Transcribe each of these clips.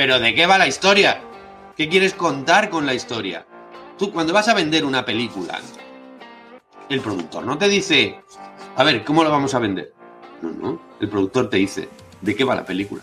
Pero ¿de qué va la historia? ¿Qué quieres contar con la historia? Tú, cuando vas a vender una película, el productor no te dice, a ver, ¿cómo lo vamos a vender? No, no. El productor te dice, ¿de qué va la película?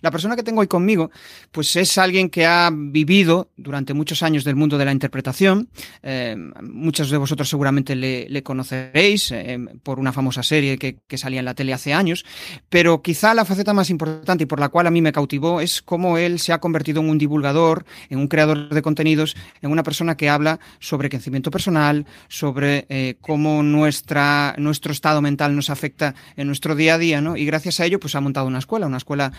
La persona que tengo hoy conmigo, pues es alguien que ha vivido durante muchos años del mundo de la interpretación. Eh, muchos de vosotros seguramente le, conoceréis eh, por una famosa serie que, salía en la tele hace años, pero quizá la faceta más importante y por la cual a mí me cautivó es cómo él se ha convertido en un divulgador, en un creador de contenidos, en una persona que habla sobre crecimiento personal, sobre eh, cómo nuestra, nuestro estado mental nos afecta en nuestro día a día, ¿no? Y gracias a ello, pues ha montado una escuela, una escuela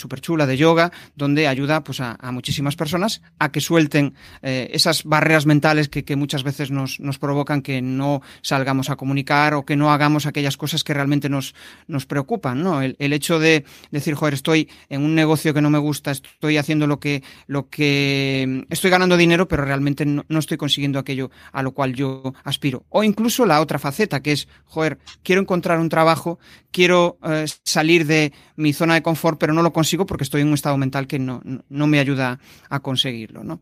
súper chula de yoga, donde ayuda pues, a, muchísimas personas a que suelten eh, esas barreras mentales que, muchas veces nos, provocan que no salgamos a comunicar o que no hagamos aquellas cosas que realmente nos, nos preocupan. ¿no? El, hecho de decir, joder, estoy en un negocio que no me gusta, estoy haciendo lo que, lo que estoy ganando dinero, pero realmente no, estoy consiguiendo aquello a lo cual yo aspiro. O incluso la otra faceta, que es, joder, quiero encontrar un trabajo, quiero eh, salir de mi zona de confort, pero no lo consigo porque estoy en un estado mental que no, me ayuda a conseguirlo, ¿no?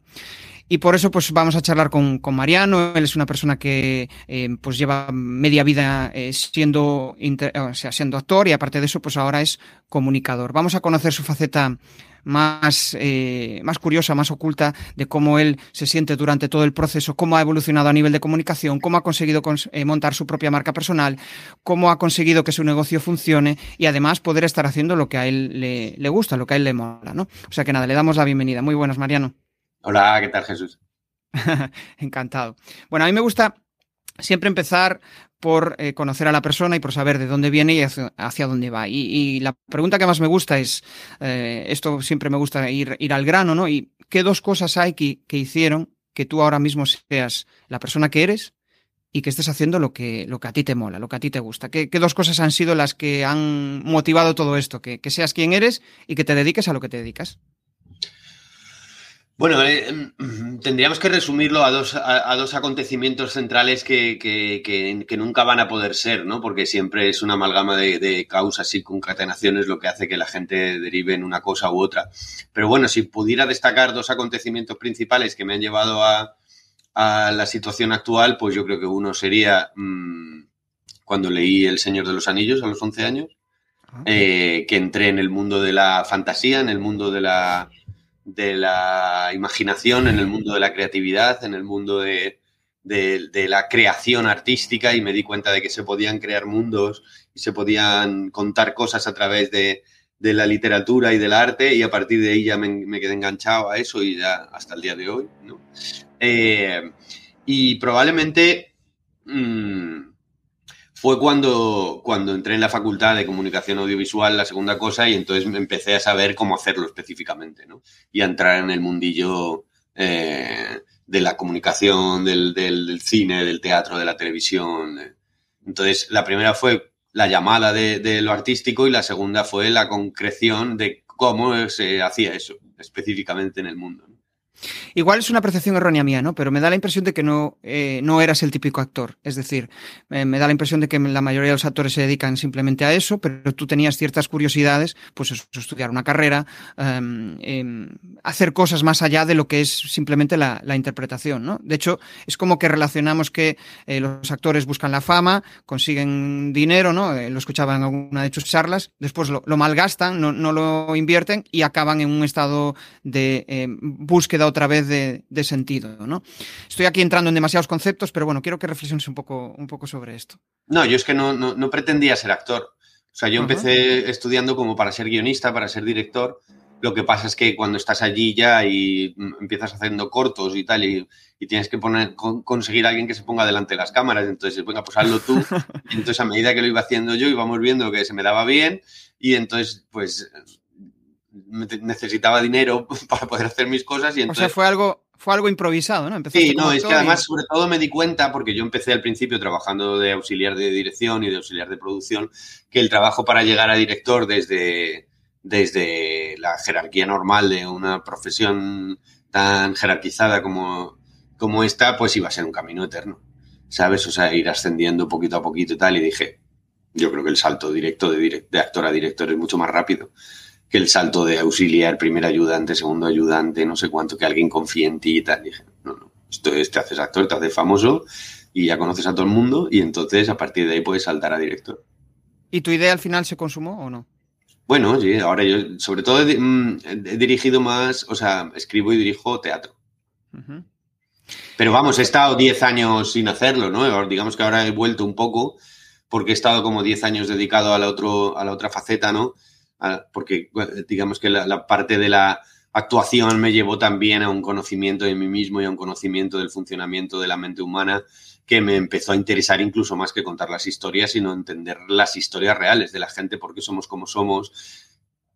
Y por eso, pues vamos a charlar con, Mariano. Él es una persona que eh, pues lleva media vida eh, siendo, o sea, siendo actor y aparte de eso, pues ahora es comunicador. Vamos a conocer su faceta más, eh, más curiosa, más oculta de cómo él se siente durante todo el proceso, cómo ha evolucionado a nivel de comunicación, cómo ha conseguido eh, montar su propia marca personal, cómo ha conseguido que su negocio funcione y además poder estar haciendo lo que a él le, le gusta, lo que a él le mola, ¿no? O sea que nada, le damos la bienvenida. Muy buenas, Mariano. Hola, ¿qué tal, Jesús? Encantado. Bueno, a mí me gusta siempre empezar por eh, conocer a la persona y por saber de dónde viene y hacia, dónde va. Y, la pregunta que más me gusta es, eh, esto siempre me gusta ir, ir al grano, ¿no? ¿Y qué dos cosas hay que, que, hicieron que tú ahora mismo seas la persona que eres y que estés haciendo lo que, lo que a ti te mola, lo que a ti te gusta? ¿Qué, qué dos cosas han sido las que han motivado todo esto? Que, que seas quien eres y que te dediques a lo que te dedicas. Bueno, eh, em, tendríamos que resumirlo a dos, a, dos acontecimientos centrales que, que, nunca van a poder ser, ¿no? Porque siempre es una amalgama de, causas y concatenaciones lo que hace que la gente derive en una cosa u otra. Pero bueno, si pudiera destacar dos acontecimientos principales que me han llevado a, la situación actual, pues yo creo que uno sería mm, cuando leí El Señor de los Anillos a los 11 años, ah. eh, que entré en el mundo de la fantasía, en el mundo de la de la imaginación, en el mundo de la creatividad, en el mundo de, la creación artística y me di cuenta de que se podían crear mundos y se podían contar cosas a través de, la literatura y del arte y a partir de ahí ya me, quedé enganchado a eso y ya hasta el día de hoy. Eh, y probablemente... Mm, fue cuando, cuando entré en la facultad de comunicación audiovisual, la segunda cosa, y entonces me empecé a saber cómo hacerlo específicamente, ¿no? Y a entrar en el mundillo eh, de la comunicación, del, cine, del teatro, de la televisión. Entonces, la primera fue la llamada de, de lo artístico y la segunda fue la concreción de cómo se hacía eso específicamente en el mundo. Igual es una percepción errónea mía, ¿no? Pero me da la impresión de que no, eh, no eras el típico actor. Es decir, me da la impresión de que la mayoría de los actores se dedican simplemente a eso, pero tú tenías ciertas curiosidades, pues estudiar una carrera, em, em, hacer cosas más allá de lo que es simplemente la, interpretación, ¿no? De hecho, es como que relacionamos que eh, los actores buscan la fama, consiguen dinero, ¿no? Eh, lo escuchaba en alguna de tus charlas, después lo, malgastan, no, no, lo invierten y acaban en un estado de em, búsqueda otra vez de, sentido, ¿no? Estoy aquí entrando en demasiados conceptos, pero bueno, quiero que reflexiones un poco, un poco sobre esto. No, yo es que no, no, pretendía ser actor. O sea, yo empecé estudiando como para ser guionista, para ser director. Lo que pasa es que cuando estás allí ya y empiezas haciendo cortos y tal, y, tienes que poner, conseguir a alguien que se ponga delante de las cámaras, entonces, venga, pues hazlo tú. Entonces, a medida que lo iba haciendo yo, íbamos viendo que se me daba bien, y entonces, pues necesitaba dinero para poder hacer mis cosas y entonces... O sea, fue algo, fue algo improvisado, ¿no? sí, no, es que además sobre todo me di cuenta, porque yo empecé al principio trabajando de auxiliar de dirección y de auxiliar de producción, que el trabajo para llegar a director desde, desde la jerarquía normal de una profesión tan jerarquizada como, como esta, pues iba a ser un camino eterno, ¿sabes? O sea, ir ascendiendo poquito a poquito y tal, y dije, yo creo que el salto directo de, de actor a director es mucho más rápido que el salto de auxiliar, primer ayudante, segundo ayudante, no sé cuánto, que alguien confíe en ti y tal. dije, no, no, esto es, te haces actor, te haces famoso y ya conoces a todo el mundo y entonces a partir de ahí puedes saltar a director. ¿Y tu idea al final se consumó o no? Bueno, sí, ahora yo sobre todo he, mm, dirigido más, o sea, escribo y dirijo teatro. Pero vamos, he estado 10 años sin hacerlo, ¿no? Digamos que ahora he vuelto un poco porque he estado como 10 años dedicado a la, otro, a la otra faceta, ¿no? Porque digamos que la, parte de la actuación me llevó también a un conocimiento de mí mismo y a un conocimiento del funcionamiento de la mente humana que me empezó a interesar incluso más que contar las historias, sino entender las historias reales de la gente, por qué somos como somos,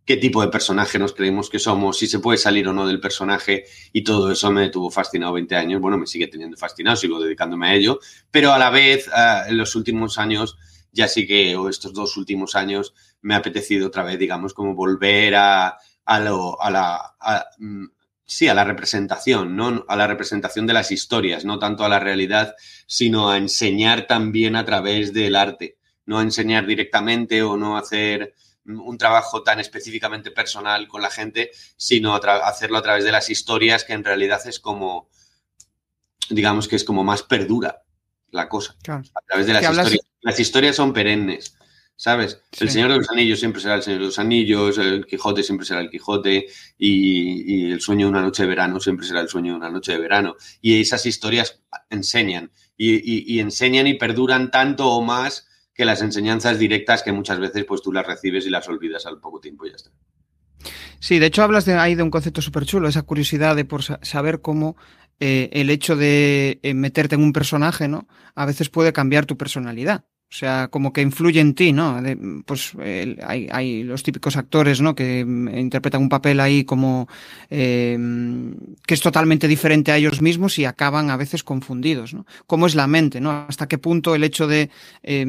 qué tipo de personaje nos creemos que somos, si se puede salir o no del personaje y todo eso me tuvo fascinado 20 años. Bueno, me sigue teniendo fascinado, sigo dedicándome a ello, pero a la vez en los últimos años, ya sí que, o estos dos últimos años, me ha apetecido otra vez, digamos, como volver a, a, lo, a la... Mm, sí, a la representación, ¿no? A la representación de las historias, no tanto a la realidad, sino a enseñar también a través del arte. No a enseñar directamente o no hacer un trabajo tan específicamente personal con la gente, sino hacerlo a través de las historias, que en realidad es como, digamos que es como más perdura la cosa. A través de las historias. Las historias son perennes. ¿Sabes? El Señor de los Anillos siempre será el Señor de los Anillos, el Quijote siempre será el Quijote y, el sueño de una noche de verano siempre será el sueño de una noche de verano. Y esas historias enseñan y, enseñan y perduran tanto o más que las enseñanzas directas que muchas veces pues tú las recibes y las olvidas al poco tiempo y ya está. Sí, de hecho hablas de ahí de un concepto súper chulo, esa curiosidad de por saber cómo eh, el hecho de eh, meterte en un personaje, ¿no? A veces puede cambiar tu personalidad. O sea, como que influye en ti, ¿no? pues hay, hay, los típicos actores, ¿no? Que mm, interpretan un papel ahí como eh, que es totalmente diferente a ellos mismos y acaban a veces confundidos, ¿no? ¿Cómo es la mente, ¿no? Hasta qué punto el hecho de eh,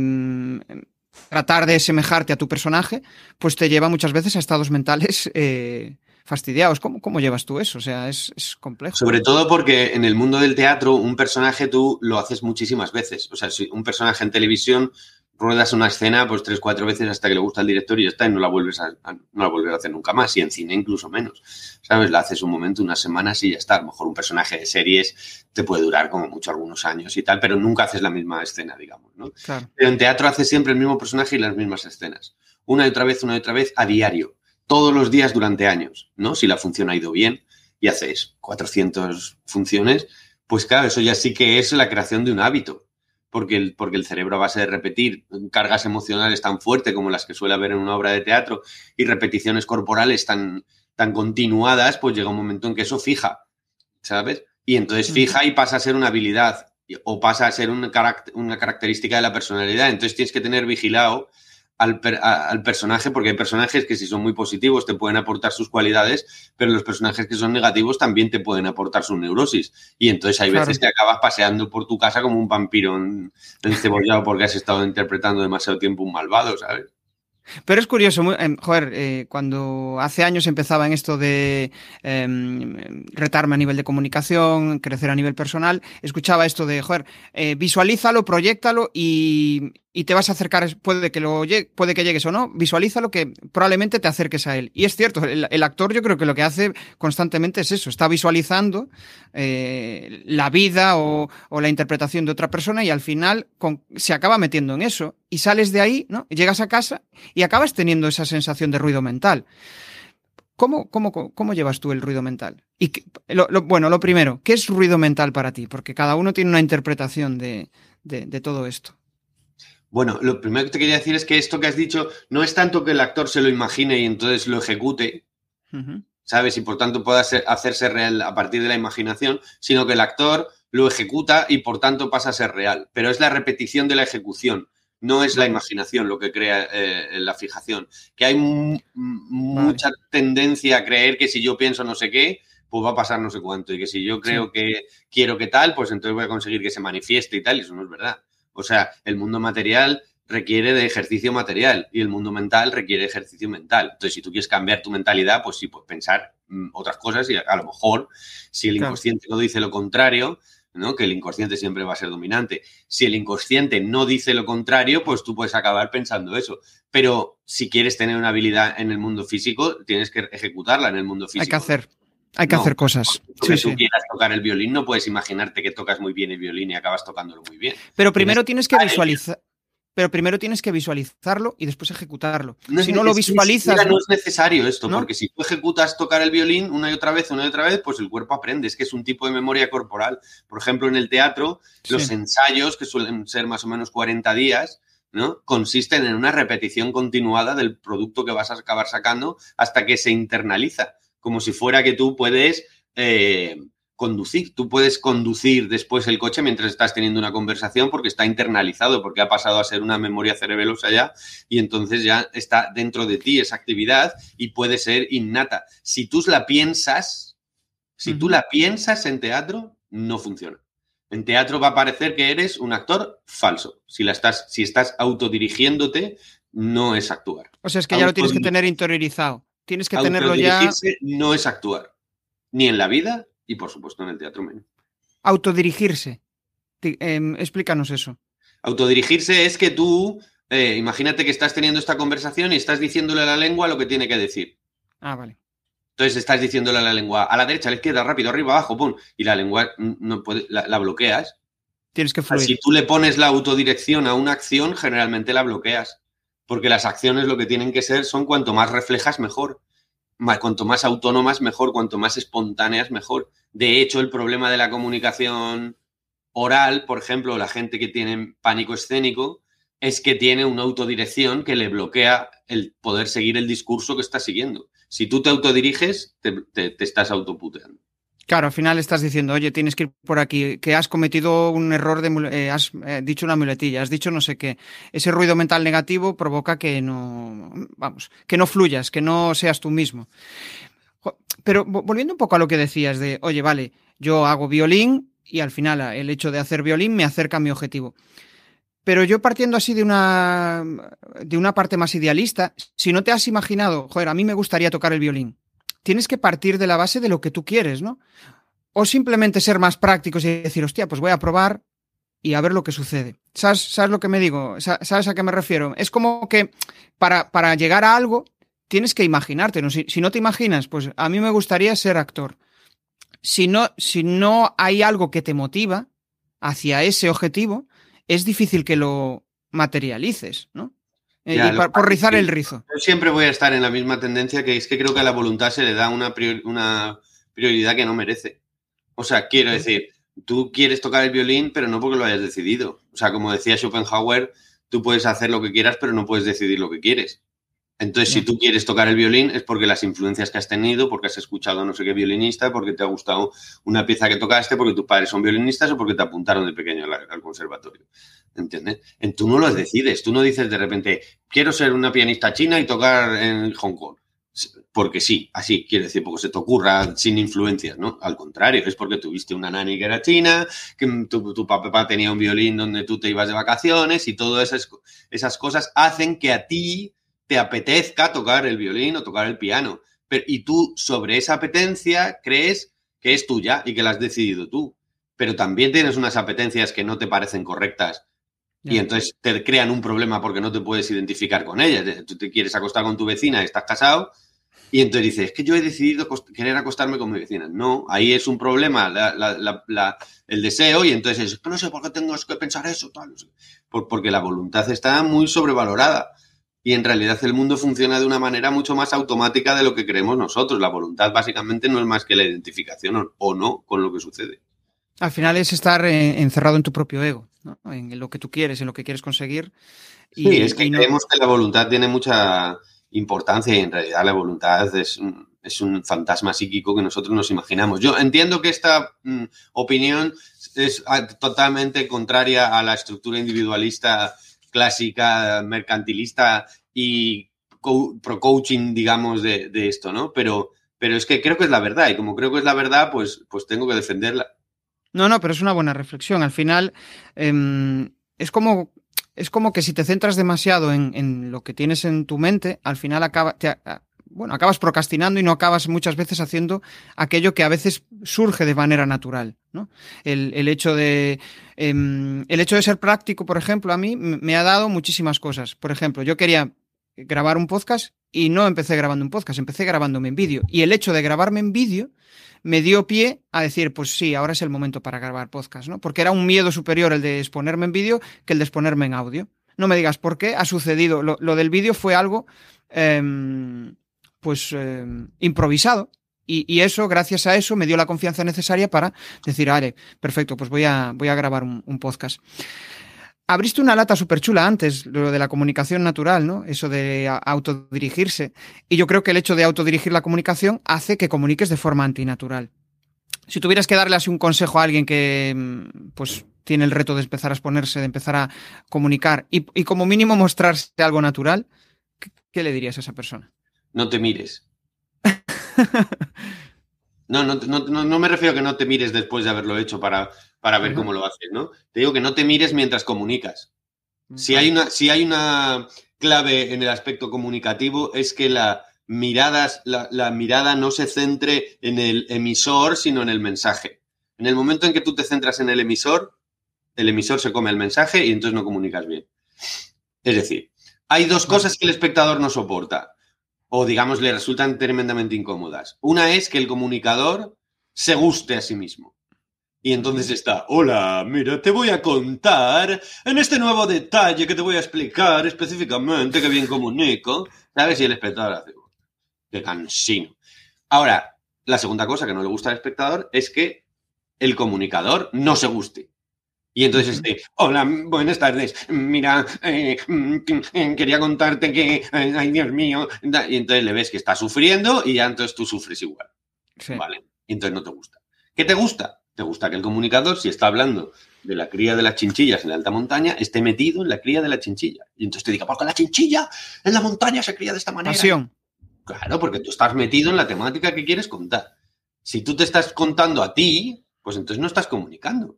tratar de semejarte a tu personaje, pues te lleva muchas veces a estados mentales eh, fastidiados. ¿Cómo, ¿Cómo, llevas tú eso? O sea, es, es, complejo. Sobre todo porque en el mundo del teatro un personaje tú lo haces muchísimas veces. O sea, si un personaje en televisión ruedas una escena pues tres, cuatro veces hasta que le gusta al director y ya está y no la vuelves a, no la vuelves a hacer nunca más y en cine incluso menos. ¿Sabes? La haces un momento, unas semanas y ya está. A lo mejor un personaje de series te puede durar como mucho algunos años y tal, pero nunca haces la misma escena, digamos, ¿no? Pero en teatro haces siempre el mismo personaje y las mismas escenas. Una y otra vez, una y otra vez, a diario todos los días durante años, ¿no? Si la función ha ido bien y haces 400 funciones, pues claro, eso ya sí que es la creación de un hábito, porque el, porque el cerebro a base de repetir cargas emocionales tan fuertes como las que suele haber en una obra de teatro y repeticiones corporales tan, tan continuadas, pues llega un momento en que eso fija, ¿sabes? Y entonces fija y pasa a ser una habilidad o pasa a ser una, una característica de la personalidad. Entonces tienes que tener vigilado al, personaje, porque hay personajes que si son muy positivos te pueden aportar sus cualidades, pero los personajes que son negativos también te pueden aportar su neurosis. Y entonces hay veces que acabas paseando por tu casa como un vampiro encebollado porque has estado interpretando demasiado tiempo un malvado, ¿sabes? Pero es curioso, em, joder, eh, cuando hace años empezaba en esto de em, retarme a nivel de comunicación, crecer a nivel personal, escuchaba esto de, joder, eh, visualízalo, proyectalo y, y te vas a acercar, puede que, lo, puede que llegues o no, visualízalo que probablemente te acerques a él. Y es cierto, el, actor yo creo que lo que hace constantemente es eso, está visualizando eh, la vida o, la interpretación de otra persona y al final se acaba metiendo en eso y sales de ahí, ¿no? llegas a casa y acabas teniendo esa sensación de ruido mental. ¿Cómo, cómo, cómo llevas tú el ruido mental? Y bueno, lo primero, ¿qué es ruido mental para ti? Porque cada uno tiene una interpretación de todo esto. Bueno, lo primero que te quería decir es que esto que has dicho no es tanto que el actor se lo imagine y entonces lo ejecute, ¿sabes? Y por tanto pueda hacerse real a partir de la imaginación, sino que el actor lo ejecuta y por tanto pasa a ser real. Pero es la repetición de la ejecución, no es la imaginación lo que crea eh, la fijación. Que hay mucha tendencia a creer que si yo pienso no sé qué, pues va a pasar no sé cuánto. Y que si yo creo que quiero que tal, pues entonces voy a conseguir que se manifieste y tal. Y eso no es verdad. O sea, el mundo material requiere de ejercicio material y el mundo mental requiere ejercicio mental. Entonces, si tú quieres cambiar tu mentalidad, pues sí, puedes pensar mm, otras cosas y a lo mejor, si el inconsciente no dice lo contrario, ¿no? Que el inconsciente siempre va a ser dominante. Si el inconsciente no dice lo contrario, pues tú puedes acabar pensando eso. Pero si quieres tener una habilidad en el mundo físico, tienes que ejecutarla en el mundo físico. Hay que hacer. Hay que hacer cosas. Si tú quieras tocar el violín, no puedes imaginarte que tocas muy bien el violín y acabas tocándolo muy bien. Pero primero tienes que visualizar pero primero tienes que visualizarlo y después ejecutarlo. si no lo visualizas. no es necesario esto, porque si tú ejecutas tocar el violín una y otra vez, una y otra vez, pues el cuerpo aprende. Es que es un tipo de memoria corporal. Por ejemplo, en el teatro, los ensayos, que suelen ser más o menos 40 días, ¿no? Consisten en una repetición continuada del producto que vas a acabar sacando hasta que se internaliza. Como si fuera que tú puedes. Eh, conducir. Tú puedes conducir después el coche mientras estás teniendo una conversación porque está internalizado, porque ha pasado a ser una memoria cerebelosa ya y entonces ya está dentro de ti esa actividad y puede ser innata. Si tú la piensas, si tú la piensas en teatro, no funciona. En teatro va a parecer que eres un actor falso. Si, la estás, si estás autodirigiéndote, no es actuar. O sea, es que ya lo tienes que tener interiorizado. Tienes que tenerlo ya. No es actuar. Ni en la vida, y por supuesto en el teatro menos. Autodirigirse. Em, explícanos eso. Autodirigirse es que tú, eh, imagínate que estás teniendo esta conversación y estás diciéndole a la lengua lo que tiene que decir. Ah, vale. Entonces estás diciéndole a la lengua a la derecha, a la izquierda, rápido, arriba, abajo, pum, y la lengua no puede, la, bloqueas. Tienes que fluir. Si tú le pones la autodirección a una acción, generalmente la bloqueas. Porque las acciones lo que tienen que ser son cuanto más reflejas, mejor cuanto más autónomas, mejor, cuanto más espontáneas, mejor. De hecho, el problema de la comunicación oral, por ejemplo, la gente que tiene pánico escénico, es que tiene una autodirección que le bloquea el poder seguir el discurso que está siguiendo. Si tú te autodiriges, te, te estás autoputeando. Claro, al final estás diciendo, oye, tienes que ir por aquí, que has cometido un error de, eh, has eh, dicho una muletilla, has dicho no sé qué. Ese ruido mental negativo provoca que no, vamos, que no fluyas, que no seas tú mismo. Pero volviendo un poco a lo que decías de, oye, vale, yo hago violín y al final el hecho de hacer violín me acerca a mi objetivo. Pero yo partiendo así de una, de una parte más idealista, si no te has imaginado, joder, a mí me gustaría tocar el violín tienes que partir de la base de lo que tú quieres, ¿no? O simplemente ser más prácticos y decir, hostia, pues voy a probar y a ver lo que sucede. ¿Sabes, ¿sabes lo que me digo? ¿Sabes a qué me refiero? Es como que para, para llegar a algo tienes que imaginarte, ¿no? Si, si, no te imaginas, pues a mí me gustaría ser actor. Si no, si no hay algo que te motiva hacia ese objetivo, es difícil que lo materialices, ¿no? Eh, y por rizar el rizo. Yo siempre voy a estar en la misma tendencia que es que creo que a la voluntad se le da una, una prioridad que no merece. O sea, quiero decir, tú quieres tocar el violín, pero no porque lo hayas decidido. O sea, como decía Schopenhauer, tú puedes hacer lo que quieras, pero no puedes decidir lo que quieres. Entonces, si tú quieres tocar el violín es porque las influencias que has tenido, porque has escuchado no sé qué violinista, porque te ha gustado una pieza que tocaste, porque tus padres son violinistas o porque te apuntaron de pequeño al, conservatorio. ¿Entiendes? En, tú no lo decides, tú no dices de repente, quiero ser una pianista china y tocar en Hong Kong. Porque sí, así, quiere decir, porque se te ocurra sin influencias, ¿no? Al contrario, es porque tuviste una nani que era china, que tu, tu papá tenía un violín donde tú te ibas de vacaciones y todas esas, esas cosas hacen que a ti te apetezca tocar el violín o tocar el piano. Pero, y tú sobre esa apetencia crees que es tuya y que la has decidido tú. Pero también tienes unas apetencias que no te parecen correctas y entonces te crean un problema porque no te puedes identificar con ellas. Tú te quieres acostar con tu vecina, estás casado y entonces dices, es que yo he decidido querer acostarme con mi vecina. No, ahí es un problema el deseo y entonces es que no sé por qué tengo que pensar eso. Tal, porque la voluntad está muy sobrevalorada y en realidad el mundo funciona de una manera mucho más automática de lo que creemos nosotros. La voluntad básicamente no es más que la identificación o no con lo que sucede. Al final es estar eh, encerrado en tu propio ego, en lo que tú quieres, en lo que quieres conseguir. Y, sí, es que creemos que la voluntad tiene mucha importancia y en realidad la voluntad es un, es un fantasma psíquico que nosotros nos imaginamos. Yo entiendo que esta mm, opinión es ah, totalmente contraria a la estructura individualista clásica, mercantilista y pro coaching, digamos, de, esto, ¿no? Pero, pero es que creo que es la verdad y como creo que es la verdad, pues, pues tengo que defenderla. No, no, pero es una buena reflexión. Al final, em, es como es como que si te centras demasiado en, lo que tienes en tu mente, al final acaba, bueno, acabas procrastinando y no acabas muchas veces haciendo aquello que a veces surge de manera natural. ¿no? El, hecho de, em, el hecho de ser práctico, por ejemplo, a mí me ha dado muchísimas cosas. Por ejemplo, yo quería grabar un podcast y no empecé grabando un podcast, empecé grabándome en vídeo. Y el hecho de grabarme en vídeo me dio pie a decir, pues sí, ahora es el momento para grabar podcast, ¿no? Porque era un miedo superior el de exponerme en vídeo que el de exponerme en audio. No me digas por qué ha sucedido. Lo, del vídeo fue algo em, pues eh, improvisado. Y, eso, gracias a eso, me dio la confianza necesaria para decir, vale, perfecto, pues voy a, voy a grabar un, podcast. Abriste una lata súper chula antes, lo de la comunicación natural, ¿no? Eso de autodirigirse. Y yo creo que el hecho de autodirigir la comunicación hace que comuniques de forma antinatural. Si tuvieras que darle así un consejo a alguien que, mm, pues, tiene el reto de empezar a exponerse, de empezar a comunicar y, y como mínimo mostrarse algo natural, ¿qué le dirías a esa persona? No te mires. No, no, no, me refiero a que no te mires después de haberlo hecho para, para ver cómo lo haces, ¿no? Te digo que no te mires mientras comunicas. Si hay, una, si hay una clave en el aspecto comunicativo es que la mirada, la, mirada no se centre en el emisor, sino en el mensaje. En el momento en que tú te centras en el emisor, el emisor se come el mensaje y entonces no comunicas bien. Es decir, hay dos cosas que el espectador no soporta o digamos le resultan tremendamente incómodas. Una es que el comunicador se guste a sí mismo. Y entonces está, hola, mira, te voy a contar en este nuevo detalle que te voy a explicar específicamente que bien comunico. ¿Sabes? Y el espectador hace, qué cansino. Ahora, la segunda cosa que no le gusta al espectador es que el comunicador no se guste. Y entonces este, hola, buenas tardes, mira, eh, mm, quería contarte que, eh, ay Dios mío, y entonces le ves que está sufriendo y ya entonces tú sufres igual. Vale, y entonces no te gusta. ¿Qué te gusta? Te gusta que el comunicador, si está hablando de la cría de las chinchillas en la alta montaña, esté metido en la cría de la chinchilla. Y entonces te diga, porque la chinchilla en la montaña se cría de esta manera. Pasión. Claro, porque tú estás metido en la temática que quieres contar. Si tú te estás contando a ti, pues entonces no estás comunicando.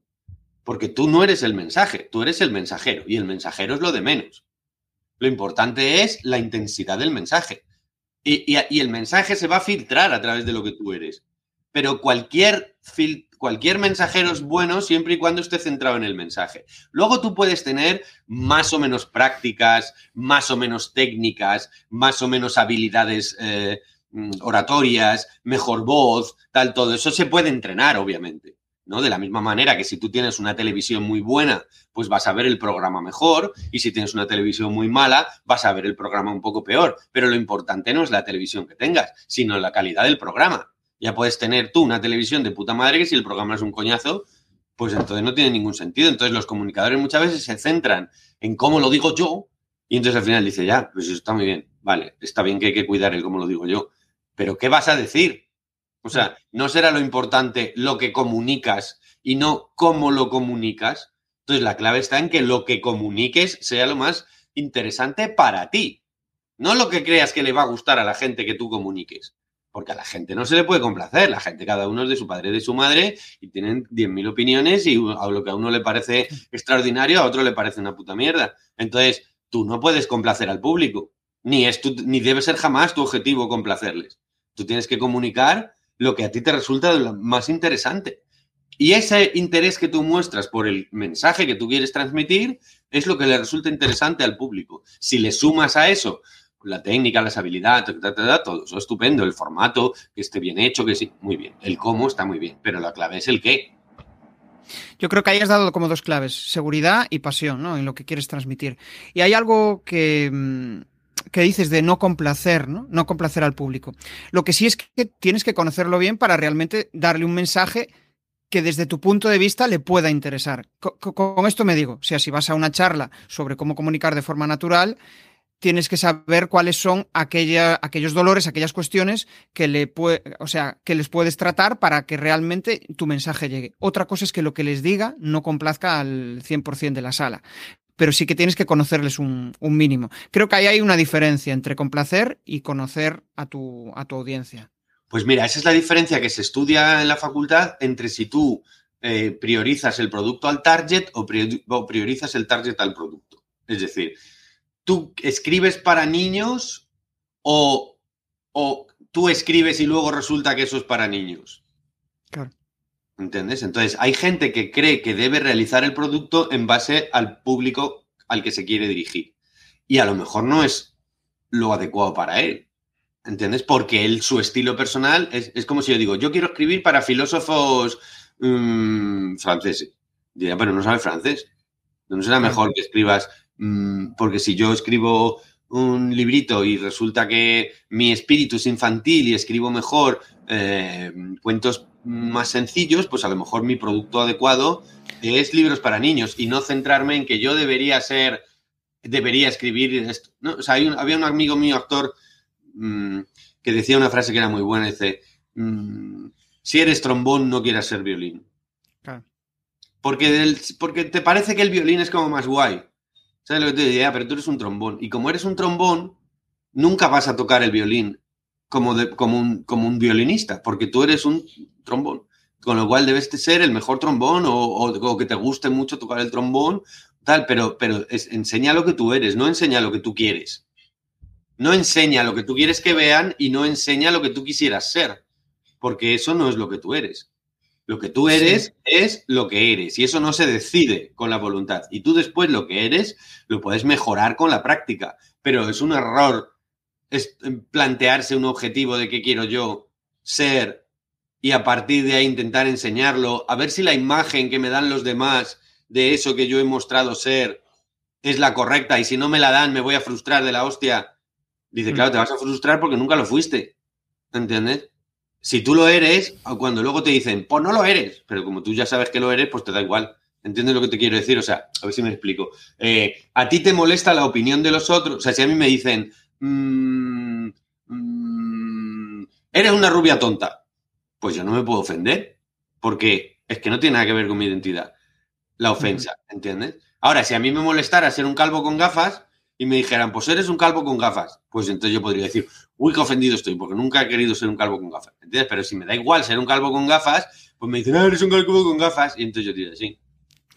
Porque tú no eres el mensaje, tú eres el mensajero y el mensajero es lo de menos. Lo importante es la intensidad del mensaje. Y, el mensaje se va a filtrar a través de lo que tú eres. Pero cualquier, cualquier mensajero es bueno siempre y cuando esté centrado en el mensaje. Luego tú puedes tener más o menos prácticas, más o menos técnicas, más o menos habilidades eh, mm, oratorias, mejor voz, tal, todo eso se puede entrenar, obviamente. ¿No? De la misma manera que si tú tienes una televisión muy buena, pues vas a ver el programa mejor, y si tienes una televisión muy mala, vas a ver el programa un poco peor. Pero lo importante no es la televisión que tengas, sino la calidad del programa. Ya puedes tener tú una televisión de puta madre que si el programa es un coñazo, pues entonces no tiene ningún sentido. Entonces los comunicadores muchas veces se centran en cómo lo digo yo, y entonces al final dice, ya, pues está muy bien, vale, está bien que hay que cuidar el cómo lo digo yo, pero ¿qué vas a decir? O sea, no será lo importante lo que comunicas y no cómo lo comunicas. Entonces, la clave está en que lo que comuniques sea lo más interesante para ti. No lo que creas que le va a gustar a la gente que tú comuniques. Porque a la gente no se le puede complacer. La gente, cada uno es de su padre de su madre y tienen 10.000 opiniones y a lo que a uno le parece extraordinario, a otro le parece una puta mierda. Entonces, tú no puedes complacer al público. Ni, es ni debe ser jamás tu objetivo complacerles. Tú tienes que comunicar lo que a ti te resulta más interesante. Y ese interés que tú muestras por el mensaje que tú quieres transmitir es lo que le resulta interesante al público. Si le sumas a eso la técnica, las habilidades, todo eso estupendo, el formato, que esté bien hecho, que sí, muy bien. El cómo está muy bien, pero la clave es el qué. Yo creo que ahí has dado como dos claves, seguridad y pasión, ¿no? En lo que quieres transmitir. Y hay algo que mm, que dices de no complacer, ¿no? No complacer al público. Lo que sí es que tienes que conocerlo bien para realmente darle un mensaje que desde tu punto de vista le pueda interesar. Con, esto me digo, o sea, si vas a una charla sobre cómo comunicar de forma natural, tienes que saber cuáles son aquellos dolores, aquellas cuestiones que, le o sea, que les puedes tratar para que realmente tu mensaje llegue. Otra cosa es que lo que les diga no complazca al 100% de la sala pero sí que tienes que conocerles un, mínimo. Creo que ahí hay una diferencia entre complacer y conocer a tu, a tu audiencia. Pues mira, esa es la diferencia que se estudia en la facultad entre si tú eh, priorizas el producto al target o, priorizas el target al producto. Es decir, tú escribes para niños o, o tú escribes y luego resulta que eso es para niños. Claro. ¿Entiendes? Entonces, hay gente que cree que debe realizar el producto en base al público al que se quiere dirigir. Y a lo mejor no es lo adecuado para él. ¿Entiendes? Porque él, su estilo personal es, como si yo digo, yo quiero escribir para filósofos mm, franceses. Diría, pero no sabes francés. ¿No será mejor que escribas? Mm, porque si yo escribo un librito y resulta que mi espíritu es infantil y escribo mejor eh, cuentos más sencillos, pues a lo mejor mi producto adecuado es libros para niños y no centrarme en que yo debería ser, debería escribir esto. ¿no? O sea, había un amigo mío, actor, mm, que decía una frase que era muy buena, dice, mm, si eres trombón, no quieras ser violín. Porque, porque te parece que el violín es como más guay. ¿Sabes lo que te diría? Pero tú eres un trombón. Y como eres un trombón, nunca vas a tocar el violín como, como, un, como un violinista, porque tú eres un trombón. Con lo cual debes de ser el mejor trombón o, que te guste mucho tocar el trombón, tal, pero, pero enseña lo que tú eres, no enseña lo que tú quieres. No enseña lo que tú quieres que vean y no enseña lo que tú quisieras ser, porque eso no es lo que tú eres. Lo que tú eres es lo que eres y eso no se decide con la voluntad. Y tú después lo que eres lo puedes mejorar con la práctica, pero es un error es plantearse un objetivo de qué quiero yo ser y a partir de ahí intentar enseñarlo, a ver si la imagen que me dan los demás de eso que yo he mostrado ser es la correcta y si no me la dan me voy a frustrar de la hostia. Dice, claro, te vas a frustrar porque nunca lo fuiste. ¿Entiendes? Si tú lo eres, cuando luego te dicen, pues no lo eres, pero como tú ya sabes que lo eres, pues te da igual. ¿Entiendes lo que te quiero decir? O sea, a ver si me explico. Eh, a ti te molesta la opinión de los otros. O sea, si a mí me dicen, mm, mm, eres una rubia tonta, pues yo no me puedo ofender, porque es que no tiene nada que ver con mi identidad. La ofensa, ¿entiendes? Ahora, si a mí me molestara ser un calvo con gafas, y me dijeran, pues eres un calvo con gafas, pues entonces yo podría decir, uy, qué ofendido estoy, porque nunca he querido ser un calvo con gafas. ¿Entiendes? Pero si me da igual ser un calvo con gafas, pues me dicen, ah, eres un calvo con gafas, y entonces yo diré, sí.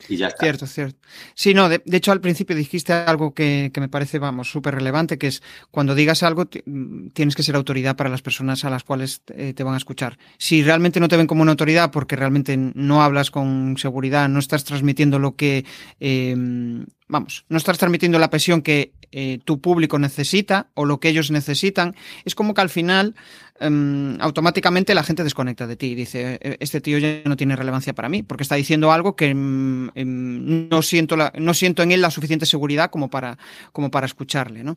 Y ya está. Cierto, cierto. Sí, no, de, hecho al principio dijiste algo que, me parece, vamos, súper relevante, que es cuando digas algo mm, tienes que ser autoridad para las personas a las cuales eh, te van a escuchar. Si realmente no te ven como una autoridad porque realmente no hablas con seguridad, no estás transmitiendo lo que, em, vamos, no estás transmitiendo la presión que eh, tu público necesita o lo que ellos necesitan, es como que al final em, automáticamente la gente desconecta de ti y dice, e, este tío ya no tiene relevancia para mí, porque está diciendo algo que em, em, no, siento no siento en él la suficiente seguridad como para, como para escucharle, ¿no?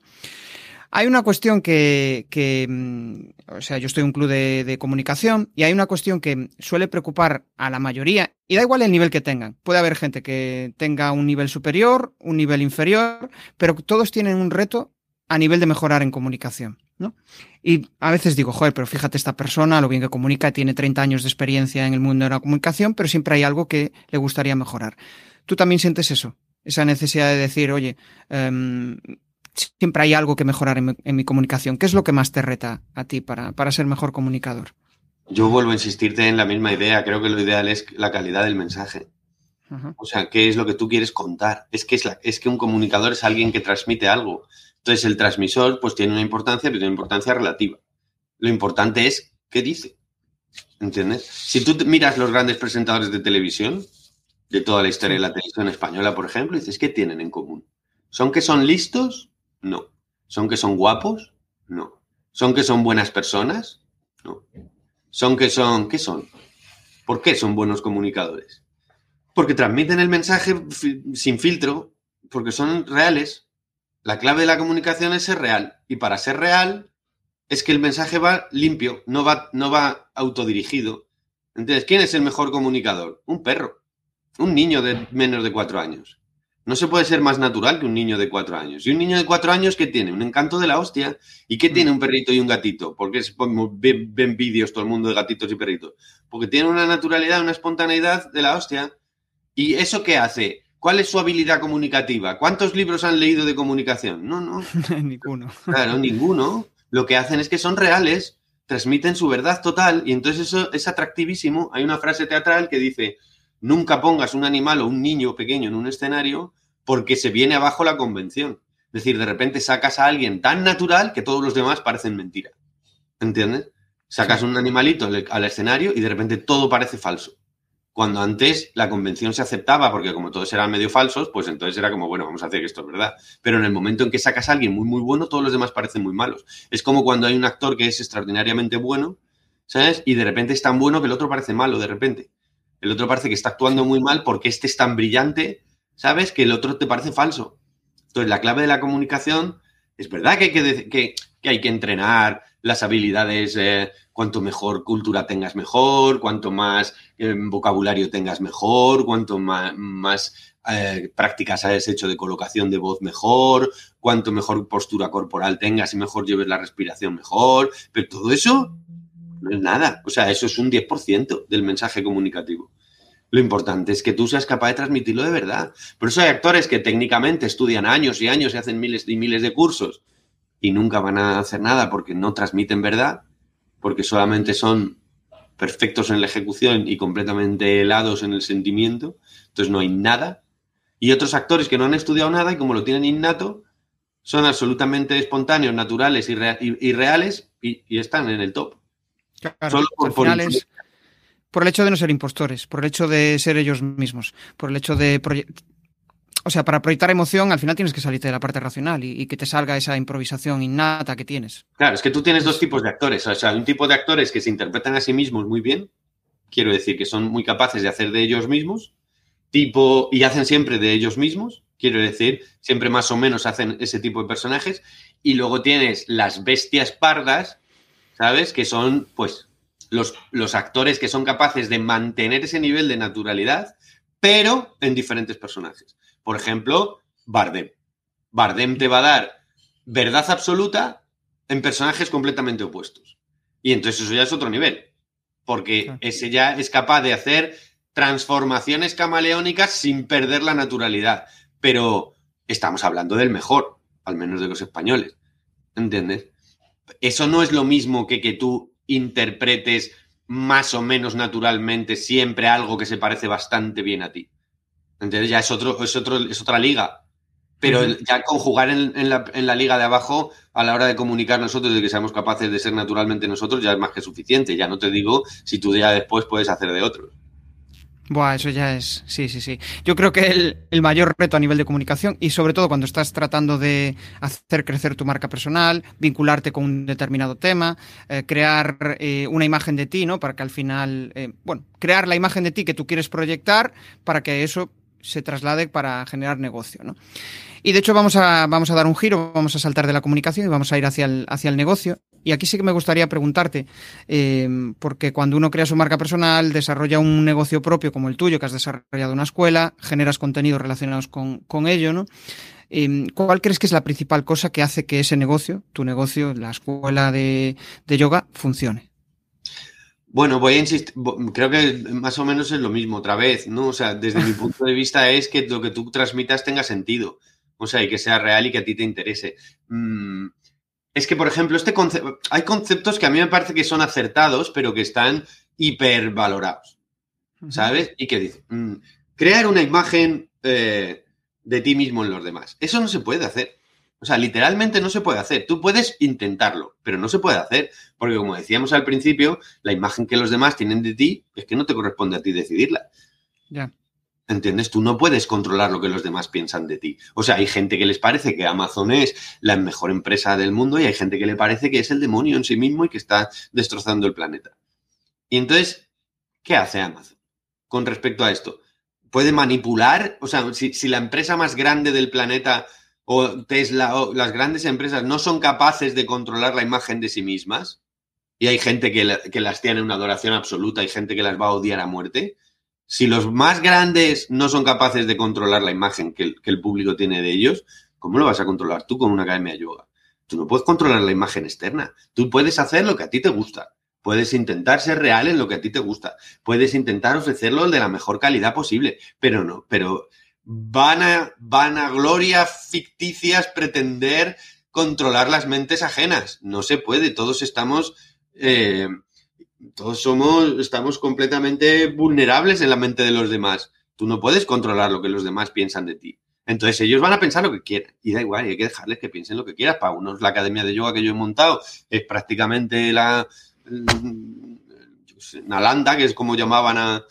Hay una cuestión que, mm, o sea, yo estoy en un club de, comunicación y hay una cuestión que suele preocupar a la mayoría y da igual el nivel que tengan. Puede haber gente que tenga un nivel superior, un nivel inferior, pero todos tienen un reto a nivel de mejorar en comunicación. ¿No? Y a veces digo, joder, pero fíjate esta persona, lo bien que comunica, tiene 30 años de experiencia en el mundo de la comunicación, pero siempre hay algo que le gustaría mejorar. ¿Tú también sientes eso? Esa necesidad de decir, oye, em, siempre hay algo que mejorar en mi, comunicación. ¿Qué es lo que más te reta a ti para, para ser mejor comunicador? Yo vuelvo a insistirte en la misma idea. Creo que lo ideal es la calidad del mensaje. O sea, ¿qué es lo que tú quieres contar? Es que, es, la, es que un comunicador es alguien que transmite algo. Entonces, el transmisor pues tiene una importancia, pero tiene una importancia relativa. Lo importante es qué dice. ¿Entiendes? Si tú miras los grandes presentadores de televisión, de toda la historia de la televisión española, por ejemplo, dices, ¿qué tienen en común? ¿Son que son listos? No. ¿Son que son guapos? No. ¿Son que son buenas personas? No. ¿Son que son... ¿Qué son? ¿Por qué son buenos comunicadores? Porque transmiten el mensaje sin filtro, porque son reales. La clave de la comunicación es ser real. Y para ser real es que el mensaje va limpio, no va, no va autodirigido. Entonces, ¿quién es el mejor comunicador? Un perro. Un niño de menos de cuatro años. No se puede ser más natural que un niño de cuatro años. Y un niño de cuatro años que tiene un encanto de la hostia. ¿Y qué tiene un perrito y un gatito? Porque ven, ven vídeos todo el mundo de gatitos y perritos. Porque tiene una naturalidad, una espontaneidad de la hostia. ¿Y eso qué hace? ¿Cuál es su habilidad comunicativa? ¿Cuántos libros han leído de comunicación? No, no. ninguno. Claro, ninguno. Lo que hacen es que son reales. transmiten su verdad total y entonces eso es atractivísimo. Hay una frase teatral que dice, nunca pongas un animal o un niño pequeño en un escenario porque se viene abajo la convención. Es decir, de repente sacas a alguien tan natural que todos los demás parecen mentira. ¿Entiendes? Sacas un animalito al escenario y de repente todo parece falso. Cuando antes la convención se aceptaba, porque como todos eran medio falsos, pues entonces era como, bueno, vamos a hacer que esto es verdad. Pero en el momento en que sacas a alguien muy, muy bueno, todos los demás parecen muy malos. Es como cuando hay un actor que es extraordinariamente bueno, ¿sabes? Y de repente es tan bueno que el otro parece malo, de repente. El otro parece que está actuando muy mal porque este es tan brillante, ¿sabes? Que el otro te parece falso. Entonces, la clave de la comunicación es verdad que hay que, que, hay que entrenar las habilidades, eh, cuanto mejor cultura tengas mejor, cuanto más eh, vocabulario tengas mejor, cuanto más, eh, prácticas hayas hecho de colocación de voz mejor, cuanto mejor postura corporal tengas y mejor lleves la respiración mejor, pero todo eso no es nada, o sea, eso es un 10% del mensaje comunicativo. Lo importante es que tú seas capaz de transmitirlo de verdad. Por eso hay actores que técnicamente estudian años y años y hacen miles y miles de cursos y nunca van a hacer nada porque no transmiten verdad, porque solamente son perfectos en la ejecución y completamente helados en el sentimiento. Entonces no hay nada. Y otros actores que no han estudiado nada y como lo tienen innato, son absolutamente espontáneos, naturales y, reales y, están en el top. Solo por, por el hecho de no ser impostores, por el hecho de ser ellos mismos, por el hecho de... O sea, para proyectar emoción, al final tienes que salirte de la parte racional y, que te salga esa improvisación innata que tienes. Claro, es que tú tienes dos tipos de actores. O sea, un tipo de actores que se interpretan a sí mismos muy bien, quiero decir que son muy capaces de hacer de ellos mismos, tipo, y hacen siempre de ellos mismos, quiero decir, siempre más o menos hacen ese tipo de personajes, y luego tienes las bestias pardas, ¿sabes? Que son, pues, los, actores que son capaces de mantener ese nivel de naturalidad, pero en diferentes personajes. Por ejemplo, Bardem. Bardem te va a dar verdad absoluta en personajes completamente opuestos. Y entonces eso ya es otro nivel, porque ese ya es capaz de hacer transformaciones camaleónicas sin perder la naturalidad. Pero estamos hablando del mejor, al menos de los españoles. ¿Entiendes? Eso no es lo mismo que que tú interpretes más o menos naturalmente siempre algo que se parece bastante bien a ti. Entonces ya es otro, es otro, es otra liga. Pero ya conjugar en, en, la, en, la, liga de abajo, a la hora de comunicar nosotros, de que seamos capaces de ser naturalmente nosotros, ya es más que suficiente. Ya no te digo si tú ya después puedes hacer de otros. Buah, eso ya es. Sí, sí, sí. Yo creo que el, mayor reto a nivel de comunicación y sobre todo cuando estás tratando de hacer crecer tu marca personal, vincularte con un determinado tema, eh, crear eh, una imagen de ti, ¿no? Para que al final, eh, bueno, crear la imagen de ti que tú quieres proyectar para que eso se traslade para generar negocio, ¿no? Y de hecho vamos a, vamos a dar un giro, vamos a saltar de la comunicación y vamos a ir hacia el, hacia el negocio. Y aquí sí que me gustaría preguntarte, eh, porque cuando uno crea su marca personal, desarrolla un negocio propio como el tuyo, que has desarrollado una escuela, generas contenidos relacionados con, con ello, ¿no? Eh, ¿Cuál crees que es la principal cosa que hace que ese negocio, tu negocio, la escuela de, de yoga, funcione? Bueno, voy a insistir, creo que más o menos es lo mismo otra vez, ¿no? O sea, desde mi punto de vista es que lo que tú transmitas tenga sentido, o sea, y que sea real y que a ti te interese. Mm, es que, por ejemplo, este concepto, hay conceptos que a mí me parece que son acertados, pero que están hipervalorados, ¿sabes? Y que dicen, mm, crear una imagen eh, de ti mismo en los demás. Eso no se puede hacer. O sea, literalmente no se puede hacer. Tú puedes intentarlo, pero no se puede hacer. Porque como decíamos al principio, la imagen que los demás tienen de ti es que no te corresponde a ti decidirla. Ya. ¿Entiendes? Tú no puedes controlar lo que los demás piensan de ti. O sea, hay gente que les parece que Amazon es la mejor empresa del mundo y hay gente que le parece que es el demonio en sí mismo y que está destrozando el planeta. Y entonces, ¿qué hace Amazon con respecto a esto? ¿Puede manipular? O sea, si, la empresa más grande del planeta o Tesla o las grandes empresas no son capaces de controlar la imagen de sí mismas y hay gente que, que las tiene una adoración absoluta y gente que las va a odiar a muerte, si los más grandes no son capaces de controlar la imagen que el, público tiene de ellos, ¿cómo lo vas a controlar tú con una academia de yoga? Tú no puedes controlar la imagen externa. Tú puedes hacer lo que a ti te gusta. Puedes intentar ser real en lo que a ti te gusta. Puedes intentar ofrecerlo de la mejor calidad posible. Pero no, pero van a, van a glorias ficticias pretender controlar las mentes ajenas. No se puede. Todos estamos eh, todos somos, estamos completamente vulnerables en la mente de los demás. Tú no puedes controlar lo que los demás piensan de ti. Entonces ellos van a pensar lo que quieran y da igual, hay que dejarles que piensen lo que quieran. Para unos la academia de yoga que yo he montado es prácticamente la Nalanda, que es como llamaban a,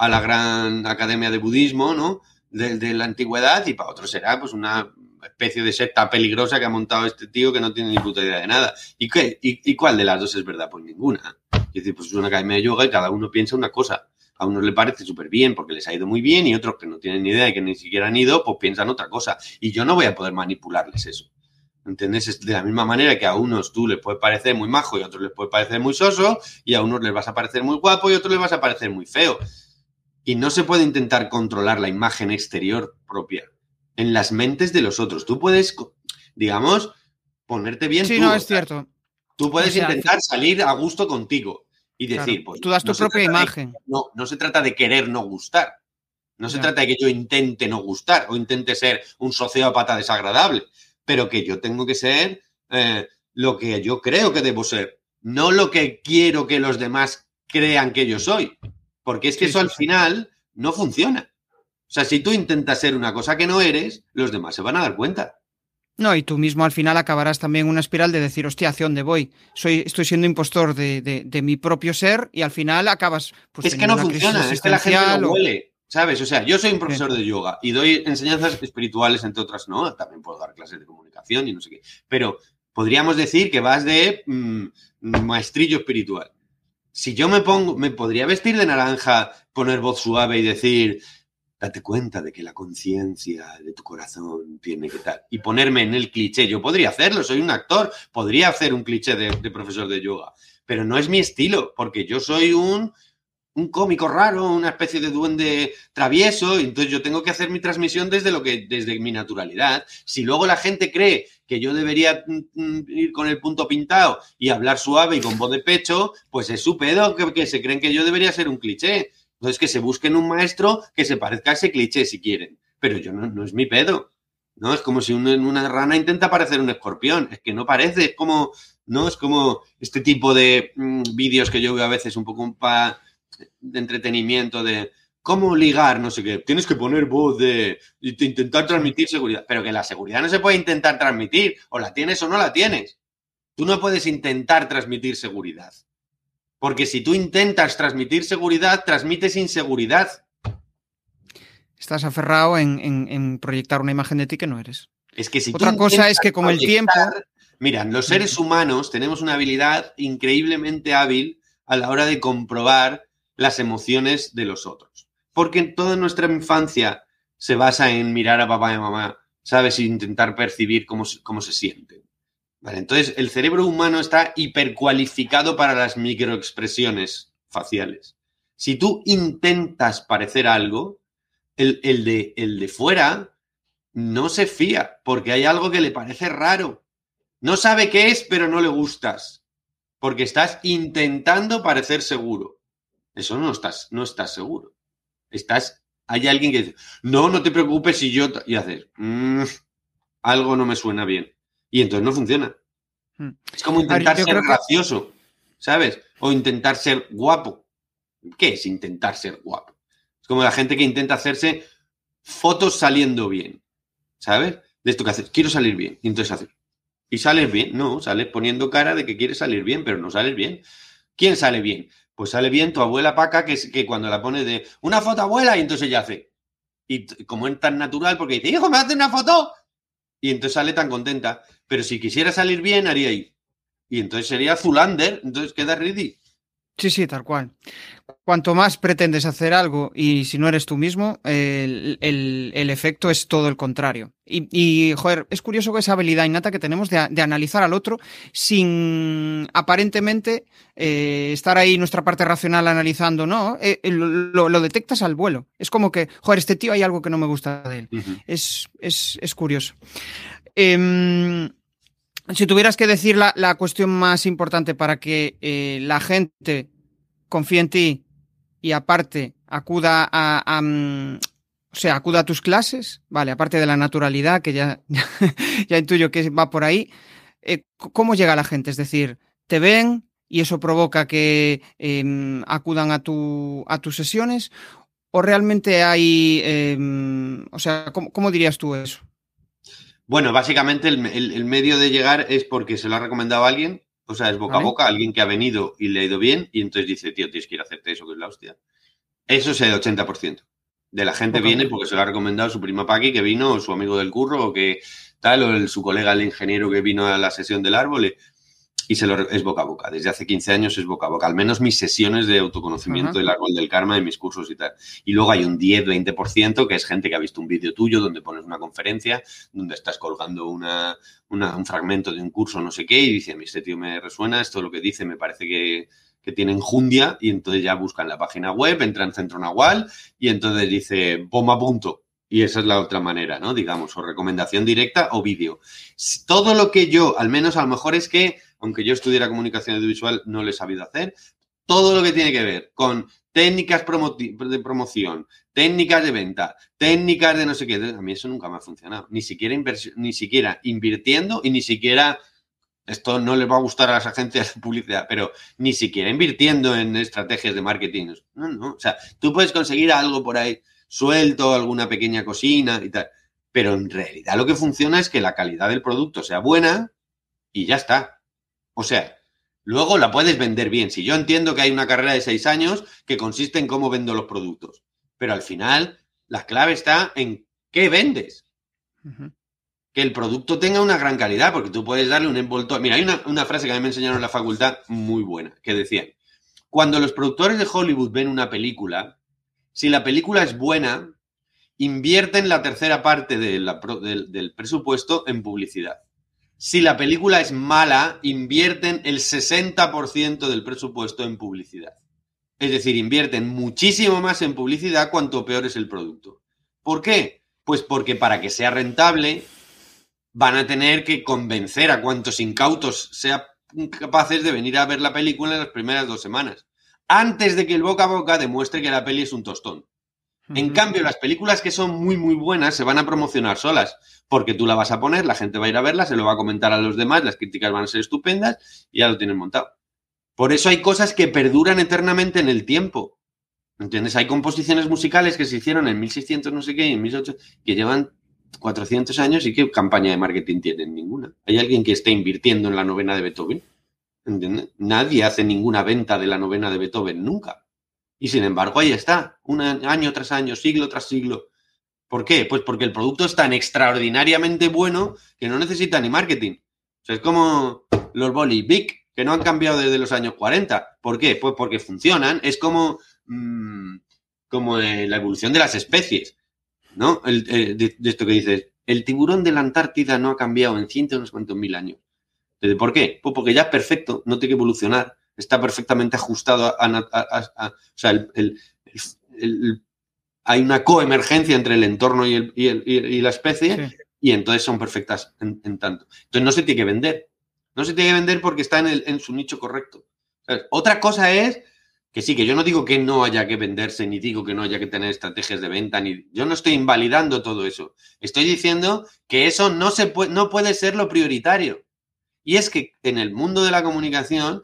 la gran academia de budismo, ¿no? De, la antigüedad y para otros será pues una especie de secta peligrosa que ha montado este tío que no tiene ni puta idea de nada. ¿Y, qué? ¿Y, cuál de las dos es verdad? Pues ninguna. Es decir, pues es una academia de yoga y cada uno piensa una cosa. A unos le parece súper bien porque les ha ido muy bien y otros que no tienen ni idea y que ni siquiera han ido, pues piensan otra cosa. Y yo no voy a poder manipularles eso. ¿Entiendes? de la misma manera que a unos tú les puede parecer muy majo y a otros les puede parecer muy soso, y a unos les vas a parecer muy guapo y a otros les vas a parecer muy feo. Y no se puede intentar controlar la imagen exterior propia en las mentes de los otros. Tú puedes, digamos, ponerte bien. Sí, no, es cierto. Tú puedes intentar salir a gusto contigo y decir, pues. Tú das tu propia imagen. no, no se trata de querer no gustar. No se trata de que yo intente no gustar o intente ser un sociópata desagradable pero que yo tengo que ser eh, lo que yo creo que debo ser, no lo que quiero que los demás crean que yo soy, porque es que eso al final no funciona. O sea, si tú intentas ser una cosa que no eres, los demás se van a dar cuenta. No, y tú mismo al final acabarás también una espiral de decir, hostia, ¿hacia dónde voy? Soy, estoy siendo impostor de, mi propio ser y al final acabas. Pues, es que no funciona, es que la gente lo huele. ¿Sabes? O sea, yo soy un profesor de yoga y doy enseñanzas espirituales, entre otras, ¿no? También puedo dar clases de comunicación y no sé qué. Pero podríamos decir que vas de mm, maestrillo espiritual. Si yo me pongo, me podría vestir de naranja, poner voz suave y decir, date cuenta de que la conciencia de tu corazón tiene que tal. Y ponerme en el cliché. Yo podría hacerlo, soy un actor, podría hacer un cliché de profesor de yoga. Pero no es mi estilo, porque yo soy un un cómico raro, una especie de duende travieso, entonces yo tengo que hacer mi transmisión desde lo que, desde mi naturalidad. Si luego la gente cree que yo debería mm, mm, ir con el punto pintado y hablar suave y con voz de pecho, pues es su pedo que, se creen que yo debería ser un cliché. Entonces que se busquen un maestro que se parezca a ese cliché si quieren. Pero yo no, no es mi pedo. ¿no? Es como si una, una, rana intenta parecer un escorpión. Es que no parece, es como, ¿no? Es como este tipo de mm, vídeos que yo veo a veces un poco para de entretenimiento, de cómo ligar, no sé qué. Tienes que poner voz de, intentar transmitir seguridad. Pero que la seguridad no se puede intentar transmitir. O la tienes o no la tienes. Tú no puedes intentar transmitir seguridad. Porque si tú intentas transmitir seguridad, transmites inseguridad. Estás aferrado en, proyectar una imagen de ti que no eres. Es que si Otra cosa es que con el tiempo. Mira, los seres humanos tenemos una habilidad increíblemente hábil a la hora de comprobar las emociones de los otros. Porque toda nuestra infancia se basa en mirar a papá y mamá, ¿sabes? E intentar percibir cómo, cómo se sienten. Vale, entonces, el cerebro humano está hipercualificado para las microexpresiones faciales. Si tú intentas parecer algo, el, el, de, el de fuera no se fía porque hay algo que le parece raro. No sabe qué es, pero no le gustas. Porque estás intentando parecer seguro. Eso no estás, no estás seguro. Estás, hay alguien que dice, no, no te preocupes si yo, y haces, mm, algo no me suena bien. Y entonces no funciona. Hmm. Es como intentar ser gracioso, ¿sabes? O intentar ser guapo. ¿Qué es intentar ser guapo? Es como la gente que intenta hacerse fotos saliendo bien, ¿sabes? De esto que haces, quiero salir bien. Y entonces haces, ¿y sales bien? No, sales poniendo cara de que quieres salir bien, pero no sales bien. ¿Quién sale bien? Pues sale bien tu abuela Paca, que, que cuando la pone de una foto abuela, y entonces ella hace. Y como es tan natural, porque dice, hijo, me hace una foto. Y entonces sale tan contenta. Pero si quisiera salir bien, haría ahí. Y entonces sería Zulander, entonces queda ready. Sí, sí, tal cual. Cuanto más pretendes hacer algo y si no eres tú mismo, el, efecto es todo el contrario. Y, joder, es curioso esa habilidad innata que tenemos de, analizar al otro sin aparentemente eh, estar ahí nuestra parte racional analizando, no, eh, lo, detectas al vuelo. Es como que, joder, este tío hay algo que no me gusta de él. es, es, curioso. Em, si tuvieras que decir la, cuestión más importante para que eh, la gente confíe en ti y aparte acuda a, mm, o sea, acuda a tus clases, vale, aparte de la naturalidad, que ya, ya intuyo que va por ahí, eh, ¿cómo llega la gente? Es decir, te ven y eso provoca que em, acudan a, tu, a tus sesiones? ¿O realmente hay, em, o sea, ¿cómo, dirías tú eso? Bueno, básicamente el, medio de llegar es porque se lo ha recomendado a alguien, o sea, es boca a boca, alguien que ha venido y le ha ido bien y entonces dice, tío, tienes que ir a hacerte eso, que es la hostia. Eso es el 80%. De la gente viene porque se lo ha recomendado su prima Paqui que vino, o su amigo del curro, o que tal, o su colega el ingeniero que vino a la sesión del árbol. Y se lo, es boca a boca. Desde hace 15 años es boca a boca. Al menos mis sesiones de autoconocimiento del árbol del karma, de mis cursos y tal. Y luego hay un 10-20% que es gente que ha visto un vídeo tuyo donde pones una conferencia, donde estás colgando una, un fragmento de un curso, no sé qué, y dice, este tío me resuena, esto lo que dice me parece que, que tienen jundia y entonces ya buscan la página web, entran en Centro Nahual y entonces dice bomba punto. Y esa es la otra manera, ¿no? Digamos, o recomendación directa o vídeo. Todo lo que yo, al menos a lo mejor es que, aunque yo estudiara comunicación audiovisual, no lo he sabido hacer, todo lo que tiene que ver con técnicas de promoción, técnicas de venta, técnicas de no sé qué, a mí eso nunca me ha funcionado. Ni siquiera, ni siquiera invirtiendo y ni siquiera esto no les va a gustar a las agencias de publicidad, pero ni siquiera invirtiendo en estrategias de marketing. O sea, tú puedes conseguir algo por ahí suelto, alguna pequeña cocina y tal. Pero en realidad lo que funciona es que la calidad del producto sea buena y ya está. O sea, luego la puedes vender bien. Si yo entiendo que hay una carrera de seis años que consiste en cómo vendo los productos, pero al final la clave está en qué vendes que el producto tenga una gran calidad, porque tú puedes darle un envoltorio. Mira, hay una, frase que a mí me enseñaron en la facultad muy buena, que decían, cuando los productores de Hollywood ven una película, si la película es buena, invierten la tercera parte del presupuesto en publicidad. Si la película es mala, invierten el 60% del presupuesto en publicidad. Es decir, invierten muchísimo más en publicidad cuanto peor es el producto. ¿Por qué? Pues porque para que sea rentable, van a tener que convencer a cuantos incautos sean capaces de venir a ver la película en las primeras dos semanas, antes de que el boca a boca demuestre que la peli es un tostón. En cambio, las películas que son muy, muy buenas se van a promocionar solas, porque tú la vas a poner, la gente va a ir a verla, se lo va a comentar a los demás, las críticas van a ser estupendas y ya lo tienen montado. Por eso hay cosas que perduran eternamente en el tiempo. ¿Entiendes? Hay composiciones musicales que se hicieron en 1600 no sé qué y en 1800 que llevan 400 años y qué campaña de marketing tienen ninguna. ¿Hay alguien que esté invirtiendo en la novena de Beethoven? ¿Entiendes? Nadie hace ninguna venta de la novena de Beethoven nunca. Y sin embargo, ahí está, un año tras año, siglo tras siglo. ¿Por qué? Pues porque el producto es tan extraordinariamente bueno que no necesita ni marketing. Es como los Boli Big, que no han cambiado desde los años 40. ¿Por qué? Pues porque funcionan. Es como, mm, como la evolución de las especies. ¿no? Eh, de, esto que dices, el tiburón de la Antártida no ha cambiado en cientos unos cuantos mil años. ¿Por qué? Pues porque ya es perfecto, no tiene que evolucionar, está perfectamente ajustado a... o sea, hay una coemergencia entre el entorno y, el, y, la especie y entonces son perfectas en, tanto. Entonces no se tiene que vender. No se tiene que vender porque está en, su nicho correcto. Otra cosa es que sí, que yo no digo que no haya que venderse, ni digo que no haya que tener estrategias de venta, ni yo no estoy invalidando todo eso. Estoy diciendo que eso no, se puede, no puede ser lo prioritario. Y es que en el mundo de la comunicación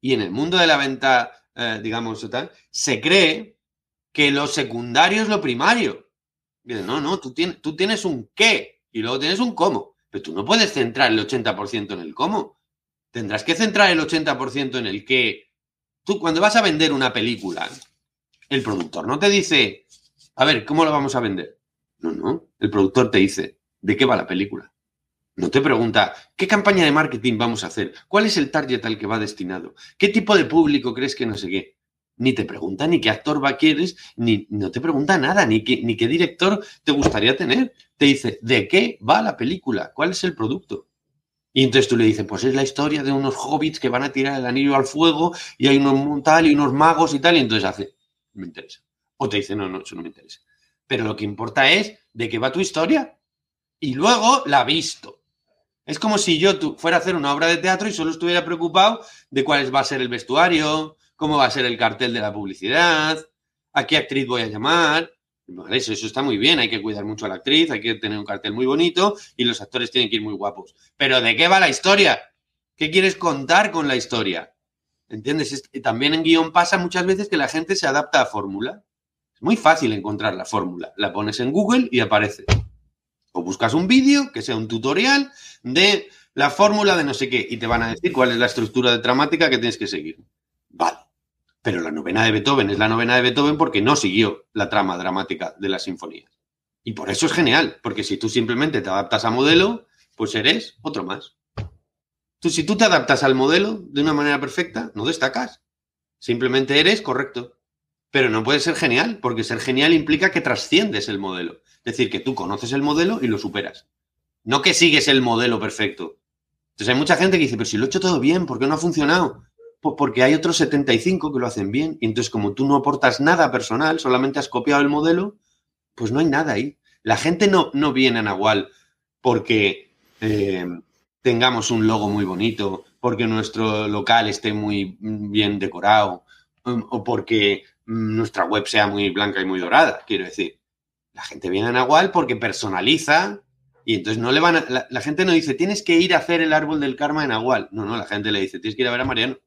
y en el mundo de la venta, eh, digamos, se cree que lo secundario es lo primario. no, no, tú tienes, tú tienes un qué y luego tienes un cómo. Pero tú no puedes centrar el 80% en el cómo. Tendrás que centrar el 80% en el qué Tú cuando vas a vender una película, el productor no te dice, a ver, ¿cómo lo vamos a vender? No, no, el productor te dice, ¿de qué va la película? No te pregunta, ¿qué campaña de marketing vamos a hacer? ¿Cuál es el target al que va destinado? ¿Qué tipo de público crees que no sé qué? Ni te pregunta ni qué actor va quieres, ni no te pregunta nada, ni qué, director te gustaría tener. Te dice, ¿de qué va la película? ¿Cuál es el producto? Y entonces tú le dices, pues es la historia de unos hobbits que van a tirar el anillo al fuego y hay unos tal y unos magos y tal. Y entonces hace, me interesa. O te dice, no, no, eso no me interesa. Pero lo que importa es de qué va tu historia. Y luego la visto. Es como si yo fuera a hacer una obra de teatro y solo estuviera preocupado de cuál va a ser el vestuario, cómo va a ser el cartel de la publicidad, a qué actriz voy a llamar. Eso, eso está muy bien, hay que cuidar mucho a la actriz, hay que tener un cartel muy bonito y los actores tienen que ir muy guapos. Pero ¿de qué va la historia? ¿Qué quieres contar con la historia? ¿Entiendes? También en guion pasa muchas veces que la gente se adapta a fórmula. Es muy fácil encontrar la fórmula. La pones en Google y aparece. O buscas un vídeo que sea un tutorial de la fórmula de no sé qué y te van a decir cuál es la estructura de dramática que tienes que seguir. Vale. Pero la novena de Beethoven es la novena de Beethoven porque no siguió la trama dramática de la sinfonía. Y por eso es genial, porque si tú simplemente te adaptas a modelo, pues eres otro más. Tú, si tú te adaptas al modelo de una manera perfecta, no destacas. Simplemente eres correcto. Pero no puedes ser genial, porque ser genial implica que trasciendes el modelo. Es decir, que tú conoces el modelo y lo superas. No que sigues el modelo perfecto. Entonces hay mucha gente que dice, pero si lo he hecho todo bien, ¿por qué no ha funcionado? Pues porque hay otros 75 que lo hacen bien. Y entonces, como tú no aportas nada personal, solamente has copiado el modelo, pues no hay nada ahí. La gente no, no viene a Nahual porque eh, tengamos un logo muy bonito, porque nuestro local esté muy bien decorado um, o porque mm, nuestra web sea muy blanca y muy dorada, quiero decir. La gente viene a Nahual porque personaliza y entonces no le van a, la, gente no dice, tienes que ir a hacer el árbol del karma en Nahual. No, no, la gente le dice, tienes que ir a ver a Mariano.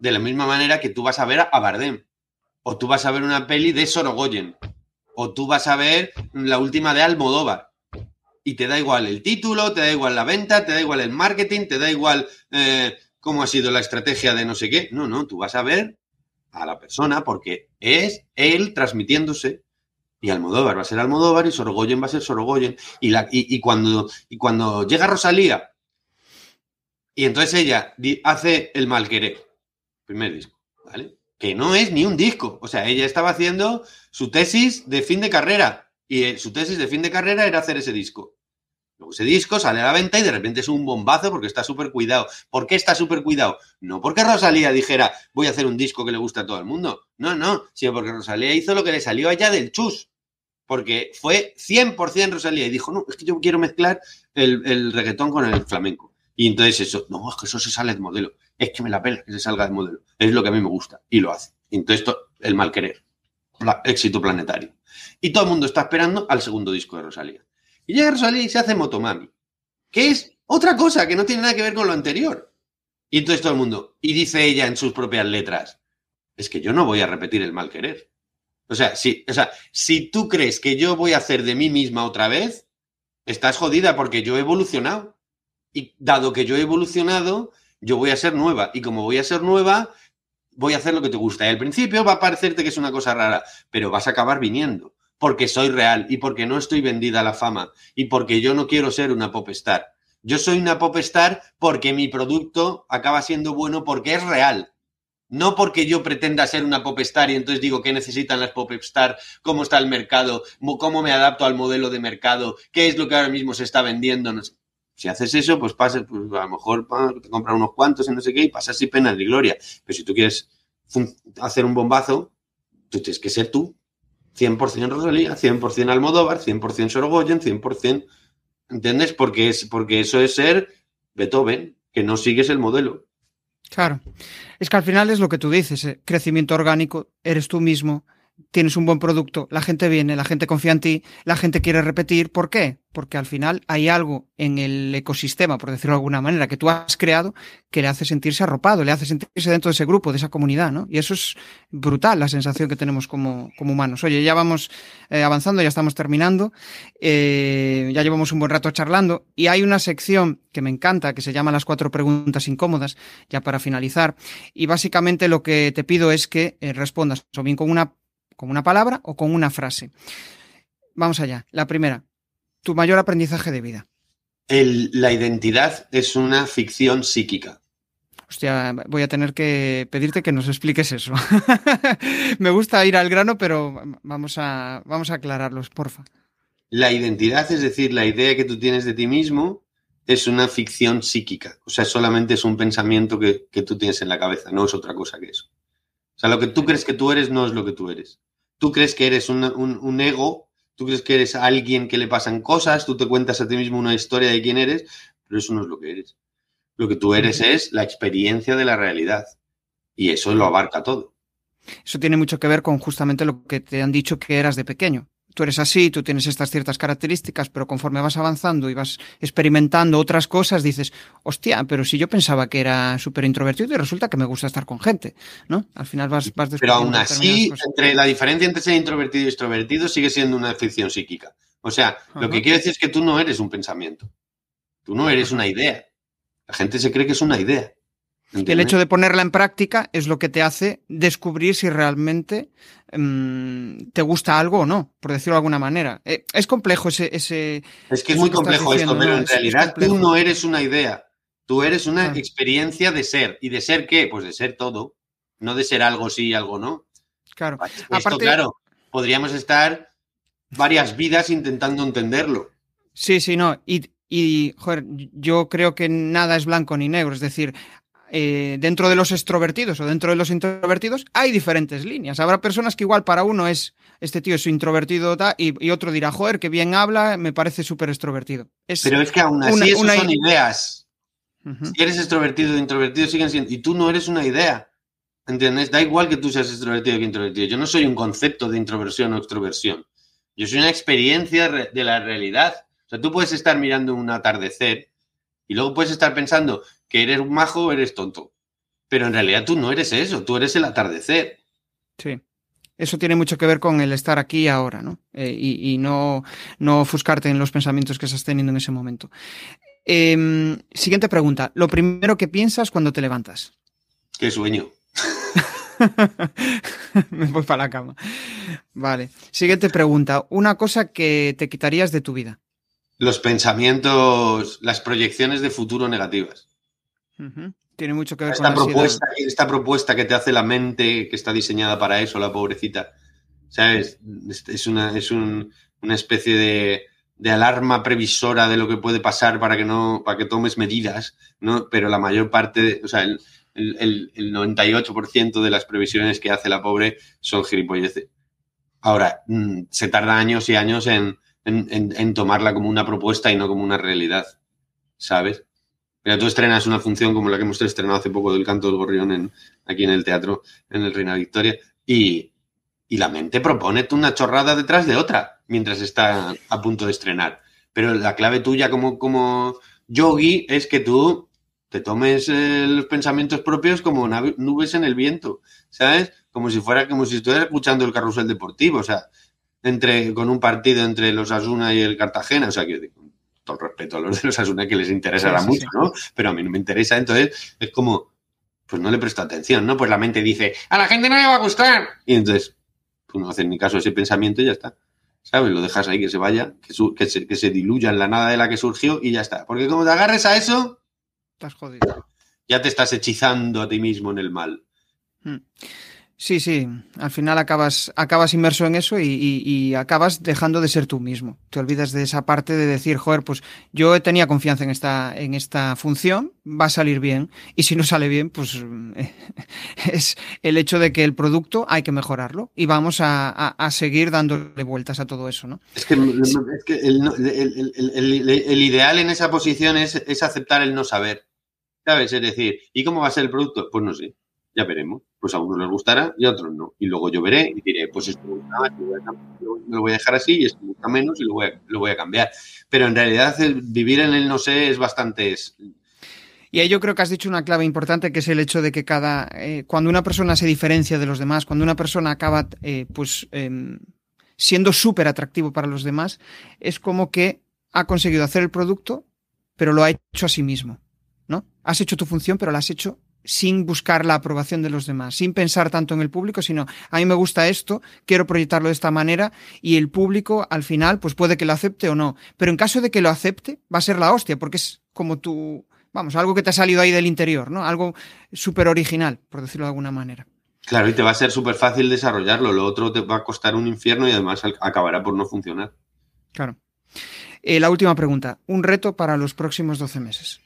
De la misma manera que tú vas a ver a Bardem. O tú vas a ver una peli de Sorogoyen. O tú vas a ver la última de Almodóvar y te da igual el título, te da igual la venta, te da igual el marketing, te da igual eh, cómo ha sido la estrategia de no sé qué. No, no, tú vas a ver a la persona porque es él transmitiéndose y Almodóvar va a ser Almodóvar y Sorogoyen va a ser Sorogoyen. Y, la, y, cuando, y cuando llega Rosalía y entonces ella hace El Malquerer, primer disco, ¿vale? Que no es ni un disco. O sea, ella estaba haciendo su tesis de fin de carrera y eh, su tesis de fin de carrera era hacer ese disco. Luego ese disco sale a la venta y de repente es un bombazo porque está súper cuidado. ¿Por qué está súper cuidado? No porque Rosalía dijera voy a hacer un disco que le gusta a todo el mundo. No, no, sino porque Rosalía hizo lo que le salió allá del chus. Porque fue 100% Rosalía y dijo, no, es que yo quiero mezclar el, reggaetón con el flamenco. Y entonces eso, no, es que eso se sale de modelo. Es que me la pela que se salga de modelo. Es lo que a mí me gusta. Y lo hace. entonces esto, el mal querer. Éxito planetario. Y todo el mundo está esperando al segundo disco de Rosalía. Y llega Rosalía y se hace Motomami, que es otra cosa que no tiene nada que ver con lo anterior. Y entonces todo el mundo, y dice ella en sus propias letras, es que yo no voy a repetir el mal querer. O sea, si, o sea, si tú crees que yo voy a hacer de mí misma otra vez, estás jodida porque yo he evolucionado. Y dado que yo he evolucionado, yo voy a ser nueva. Y como voy a ser nueva, voy a hacer lo que te gusta. Y al principio va a parecerte que es una cosa rara, pero vas a acabar viniendo porque soy real y porque no estoy vendida a la fama y porque yo no quiero ser una pop star. Yo soy una pop star porque mi producto acaba siendo bueno porque es real. No porque yo pretenda ser una pop star y entonces digo qué necesitan las pop star, cómo está el mercado, cómo me adapto al modelo de mercado, qué es lo que ahora mismo se está vendiendo. Si haces eso, pues pasa, pues a lo mejor te compran unos cuantos y no sé qué y pasas sin pena ni gloria. Pero si tú quieres hacer un bombazo, tú tienes que ser tú. 100% Rosalía, 100% Almodóvar, 100% Sorogoyen, 100%. ¿Entiendes? Porque, es, porque eso es ser Beethoven, que no sigues el modelo. Claro. Es que al final es lo que tú dices, eh, crecimiento orgánico, eres tú mismo, tienes un buen producto, la gente viene, la gente confía en ti, la gente quiere repetir. ¿Por qué? Porque al final hay algo en el ecosistema, por decirlo de alguna manera, que tú has creado que le hace sentirse arropado, le hace sentirse dentro de ese grupo, de esa comunidad, ¿no? Y eso es brutal, la sensación que tenemos como, como humanos. Oye, ya vamos eh, avanzando, ya estamos terminando, eh, ya llevamos un buen rato charlando y hay una sección que me encanta, que se llama las cuatro preguntas incómodas, ya para finalizar. Y básicamente lo que te pido es que eh, respondas o bien con una con una palabra o con una frase. Vamos allá. La primera, tu mayor aprendizaje de vida. la identidad es una ficción psíquica. Hostia, voy a tener que pedirte que nos expliques eso. Me gusta ir al grano, pero vamos a, vamos a aclararlos, porfa. La identidad, es decir, la idea que tú tienes de ti mismo, es una ficción psíquica. O sea, solamente es un pensamiento que, que tú tienes en la cabeza, no es otra cosa que eso. O sea, lo que tú crees que tú eres no es lo que tú eres. Tú crees que eres un, ego, tú crees que eres alguien que le pasan cosas, tú te cuentas a ti mismo una historia de quién eres, pero eso no es lo que eres. Lo que tú eres es la experiencia de la realidad. Y eso lo abarca todo. Eso tiene mucho que ver con justamente lo que te han dicho que eras de pequeño. Tú eres así, tú tienes estas ciertas características, pero conforme vas avanzando y vas experimentando otras cosas, dices, hostia, pero si yo pensaba que era súper introvertido y resulta que me gusta estar con gente, ¿no? Al final vas, vas Pero aún así, entre la diferencia entre ser introvertido y extrovertido sigue siendo una ficción psíquica. O sea, lo que quiero decir es que tú no eres un pensamiento. Tú no eres una idea. La gente se cree que es una idea. El hecho de ponerla en práctica es lo que te hace descubrir si realmente mm, te gusta algo o no, por decirlo de alguna manera. Eh, es complejo ese... ese es que es muy complejo esto, pero en realidad tú no eres una idea. Tú eres una experiencia de ser. ¿Y de ser qué? Pues de ser todo. No de ser algo sí y algo no. Claro. Esto, claro, podríamos estar varias vidas intentando entenderlo. Sí, sí, no. Y, y, joder, yo creo que nada es blanco ni negro. Es decir, eh, dentro de los extrovertidos o dentro de los introvertidos hay diferentes líneas. Habrá personas que igual para uno es, este tío es introvertido y, otro dirá, joder, que bien habla, me parece súper extrovertido. Pero es que aún así eso son ideas. Si eres extrovertido o introvertido siguen siendo... Y tú no eres una idea. ¿Entiendes? Da igual que tú seas extrovertido que introvertido. Yo no soy un concepto de introversión o extroversión. Yo soy una experiencia de la realidad. O sea, tú puedes estar mirando un atardecer y luego puedes estar pensando que eres un majo o eres tonto. Pero en realidad tú no eres eso, tú eres el atardecer. Sí. Eso tiene mucho que ver con el estar aquí y ahora, ¿no? Eh, y, no, no ofuscarte en los pensamientos que estás teniendo en ese momento. Em, siguiente pregunta. Lo primero que piensas cuando te levantas. Qué sueño. Me voy para la cama. Vale. Siguiente pregunta. Una cosa que te quitarías de tu vida los pensamientos, las proyecciones de futuro negativas. Tiene mucho que ver esta con propuesta, esta propuesta que te hace la mente que está diseñada para eso, la pobrecita. ¿Sabes? Es una, es una especie de, alarma previsora de lo que puede pasar para que no, para que tomes medidas, ¿no? Pero la mayor parte, o sea, el, el, el 98% de las previsiones que hace la pobre son gilipolleces. Ahora, mm, se tarda años y años en, en, tomarla como una propuesta y no como una realidad, ¿sabes? Mira, tú estrenas una función como la que hemos estrenado hace poco del canto del gorrión aquí en el teatro, en el Reina Victoria, y, la mente propone una chorrada detrás de otra mientras está a punto de estrenar. Pero la clave tuya como, como yogi es que tú te tomes eh, los pensamientos propios como nubes en el viento, ¿sabes? Como si fuera, como si estuvieras escuchando el carrusel deportivo, o sea, entre, con un partido entre los Asuna y el Cartagena, o sea, que con todo el respeto a los de los Asuna que les interesará mucho, ¿no? Pero a mí no me interesa, entonces es como, pues no le presto atención, ¿no? Pues la mente dice, a la gente no le va a gustar. Y entonces, tú no haces ni caso a ese pensamiento y ya está. ¿Sabes? Lo dejas ahí que se vaya, que, se, que se diluya en la nada de la que surgió y ya está. Porque como te agarres a eso, estás jodido. Ya te estás hechizando a ti mismo en el mal. Hmm. Sí, sí, al final acabas, acabas inmerso en eso y, acabas dejando de ser tú mismo. Te olvidas de esa parte de decir, joder, pues yo tenía confianza en esta, en esta función, va a salir bien. Y si no sale bien, pues es el hecho de que el producto hay que mejorarlo y vamos a, seguir dándole vueltas a todo eso, ¿no? Es que, el, ideal en esa posición es, es aceptar el no saber. ¿Sabes? Es decir, ¿y cómo va a ser el producto? Pues no sé ya veremos. Pues a unos les gustará y a otros no. Y luego yo veré y diré, pues esto me gusta más, lo voy a dejar así y esto me gusta menos y lo voy a, cambiar. Pero en realidad vivir en el no sé es bastante... Y ahí yo creo que has dicho una clave importante, que es el hecho de que cada, eh, cuando una persona se diferencia de los demás, cuando una persona acaba, eh, pues, em, siendo súper atractivo para los demás, es como que ha conseguido hacer el producto, pero lo ha hecho a sí mismo, ¿no? Has hecho tu función, pero la has hecho sin buscar la aprobación de los demás, sin pensar tanto en el público, sino a mí me gusta esto, quiero proyectarlo de esta manera y el público al final pues puede que lo acepte o no. Pero en caso de que lo acepte, va a ser la hostia, porque es como tú, vamos, algo que te ha salido ahí del interior, ¿no? Algo súper original, por decirlo de alguna manera. Claro, y te va a ser súper fácil desarrollarlo, lo otro te va a costar un infierno y además acabará por no funcionar. Claro. Eh, la última pregunta, un reto para los próximos 12 meses.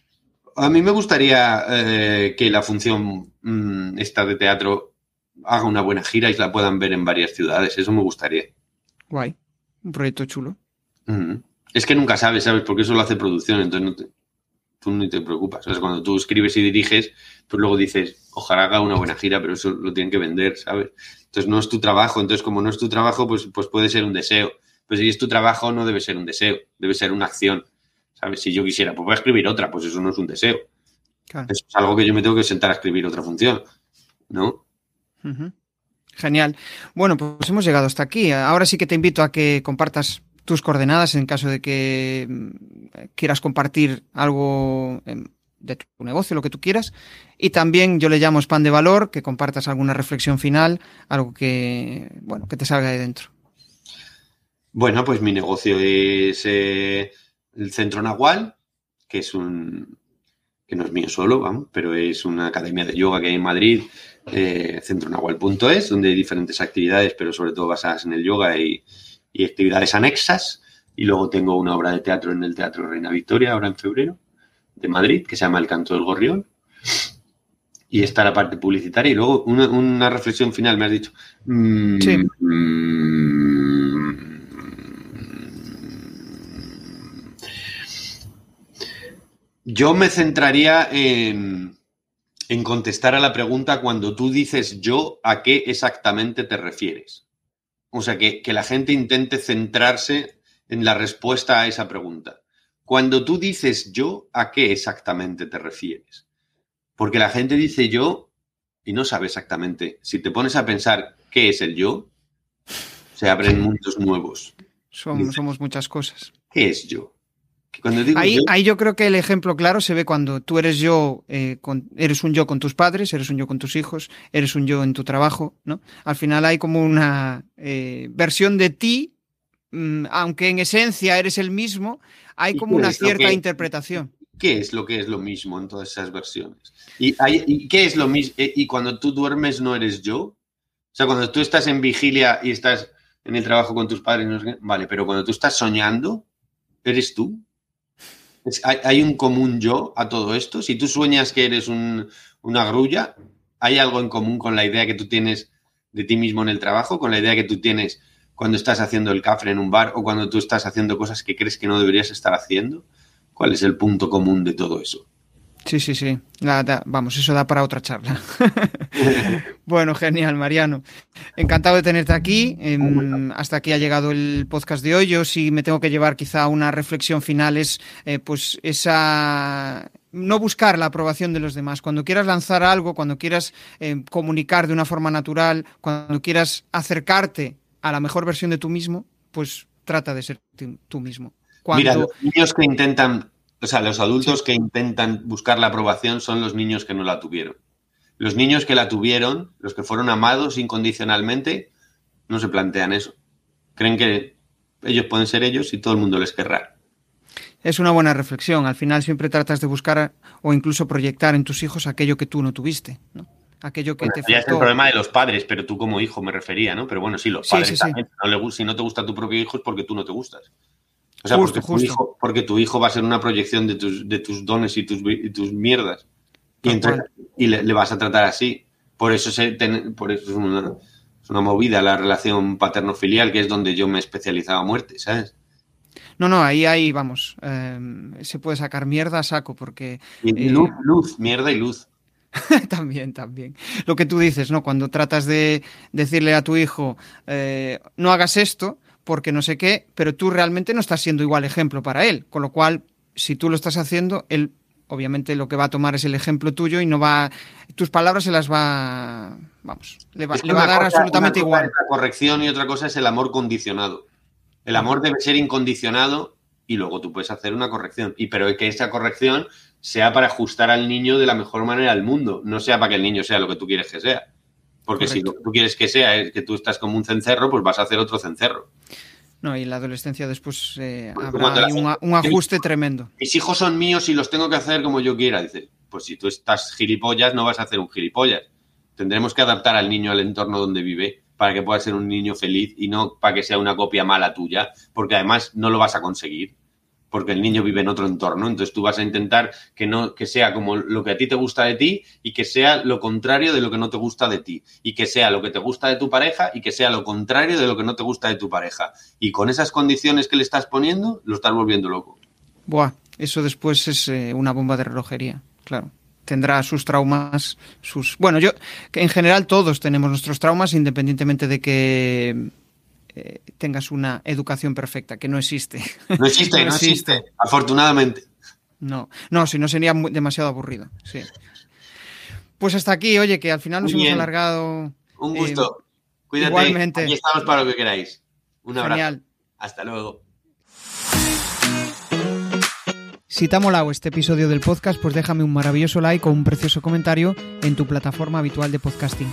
A mí me gustaría eh, que la función mm, esta de teatro haga una buena gira y la puedan ver en varias ciudades. Eso me gustaría. Guay. Un proyecto chulo. Es que nunca sabes, ¿sabes? Porque eso lo hace producción, entonces no te, tú ni te preocupas. O sea, cuando tú escribes y diriges, pues luego dices, ojalá haga una buena gira, pero eso lo tienen que vender, ¿sabes? Entonces no es tu trabajo. Entonces, como no es tu trabajo, pues, pues puede ser un deseo. Pues si es tu trabajo, no debe ser un deseo, debe ser una acción. ¿Sabes? Si yo quisiera, pues voy a escribir otra, pues eso no es un deseo. Eso es algo que yo me tengo que sentar a escribir otra función, ¿no? Genial. Bueno, pues hemos llegado hasta aquí. Ahora sí que te invito a que compartas tus coordenadas en caso de que mm, quieras compartir algo em, de tu negocio, lo que tú quieras. Y también yo le llamo spam de valor, que compartas alguna reflexión final, algo que, bueno, que te salga de dentro. Bueno, pues mi negocio es eh, el Centro Nahual, que es un, que no es mío solo, vamos, pero es una academia de yoga que hay en Madrid, eh, centronahual.es, donde hay diferentes actividades, pero sobre todo basadas en el yoga y, y actividades anexas. Y luego tengo una obra de teatro en el Teatro Reina Victoria, ahora en febrero de Madrid, que se llama El Canto del Gorrión. Y está la parte publicitaria. Y luego una, reflexión final, me has dicho. Mm, sí. Mm, yo me centraría en, en contestar a la pregunta cuando tú dices yo, ¿a qué exactamente te refieres? O sea, que, que la gente intente centrarse en la respuesta a esa pregunta. Cuando tú dices yo, ¿a qué exactamente te refieres? Porque la gente dice yo y no sabe exactamente. Si te pones a pensar qué es el yo, se abren mundos nuevos. Somos, somos muchas cosas. ¿Qué es yo? Ahí, yo... ahí, yo... creo que el ejemplo claro se ve cuando tú eres yo, eh, eres un yo con tus padres, eres un yo con tus hijos, eres un yo en tu trabajo, ¿no? Al final hay como una eh, versión de ti, mm, aunque en esencia eres el mismo, hay como una cierta interpretación. ¿Qué es lo que es lo mismo en todas esas versiones? ¿Y, hay, qué es lo mismo? Eh, ¿Y cuando tú duermes no eres yo? O sea, cuando tú estás en vigilia y estás en el trabajo con tus padres, no vale, pero cuando tú estás soñando, ¿eres tú? Hay, un común yo a todo esto. Si tú sueñas que eres una grulla, ¿hay algo en común con la idea que tú tienes de ti mismo en el trabajo, con la idea que tú tienes cuando estás haciendo el café en un bar o cuando tú estás haciendo cosas que crees que no deberías estar haciendo? ¿Cuál es el punto común de todo eso? Sí, sí, sí. vamos, eso da para otra charla. bueno, genial, Mariano. Encantado de tenerte aquí. Em, hasta aquí ha llegado el podcast de hoy. Yo si me tengo que llevar quizá una reflexión final es eh, pues esa no buscar la aprobación de los demás. Cuando quieras lanzar algo, cuando quieras em, comunicar de una forma natural, cuando quieras acercarte a la mejor versión de tú mismo, pues trata de ser tú mismo. Mira, los niños que intentan, o sea, los adultos que intentan buscar la aprobación son los niños que no la tuvieron. Los niños que la tuvieron, los que fueron amados incondicionalmente, no se plantean eso. Creen que ellos pueden ser ellos y todo el mundo les querrá. Es una buena reflexión. Al final siempre tratas de buscar o incluso proyectar en tus hijos aquello que tú no tuviste. ¿no? aquello que te ya es el problema de los padres, pero tú como hijo me refería, ¿no? Pero bueno, sí, los padres también. si no te gusta tu propio hijo es porque tú no te gustas. O sea, porque, Tu hijo, porque, Tu hijo, va a ser una proyección de tus, de tus dones y tus, tus mierdas. Y, le, vas a tratar así. Por eso, se, por eso es, una, es una movida la relación paterno-filial, que es donde yo me he especializado a muerte, ¿sabes? No, no, ahí, ahí vamos. Em, se puede sacar mierda a saco porque. luz, luz, mierda y luz. también, también. Lo que tú dices, ¿no? Cuando tratas de decirle a tu hijo, eh, no hagas esto porque no sé qué, pero tú realmente no estás siendo igual ejemplo para él. Con lo cual, si tú lo estás haciendo, él obviamente lo que va a tomar es el ejemplo tuyo y no va. Tus palabras se las va. Vamos, le va, a dar absolutamente igual. la corrección y otra cosa es el amor condicionado. El amor debe ser incondicionado y luego tú puedes hacer una corrección. Y pero que esa corrección sea para ajustar al niño de la mejor manera al mundo, no sea para que el niño sea lo que tú quieres que sea. Porque si lo que tú quieres que sea es que tú estás como un cencerro, pues vas a hacer otro cencerro. No, y la adolescencia después eh, habrá un, ajuste tremendo. Mis hijos son míos y los tengo que hacer como yo quiera. Dice, pues si tú estás gilipollas, no vas a hacer un gilipollas. Tendremos que adaptar al niño al entorno donde vive para que pueda ser un niño feliz y no para que sea una copia mala tuya, porque además no lo vas a conseguir porque el niño vive en otro entorno. Entonces tú vas a intentar que no que sea como lo que a ti te gusta de ti y que sea lo contrario de lo que no te gusta de ti y que sea lo que te gusta de tu pareja y que sea lo contrario de lo que no te gusta de tu pareja. Y con esas condiciones que le estás poniendo, lo estás volviendo loco. Buah, eso después es eh, una bomba de relojería, claro. Tendrá sus traumas, sus... Bueno, yo, en general todos tenemos nuestros traumas, independientemente de que eh, tengas una educación perfecta, que no existe. No existe, no, existe. afortunadamente. No, no, si no sería demasiado aburrido. Sí. Pues hasta aquí, oye, que al final nos hemos alargado. Un gusto. Cuídate. Igualmente. Aquí estamos para lo que queráis. Un abrazo. Hasta luego. Si te ha molado este episodio del podcast, pues déjame un maravilloso like o un precioso comentario en tu plataforma habitual de podcasting.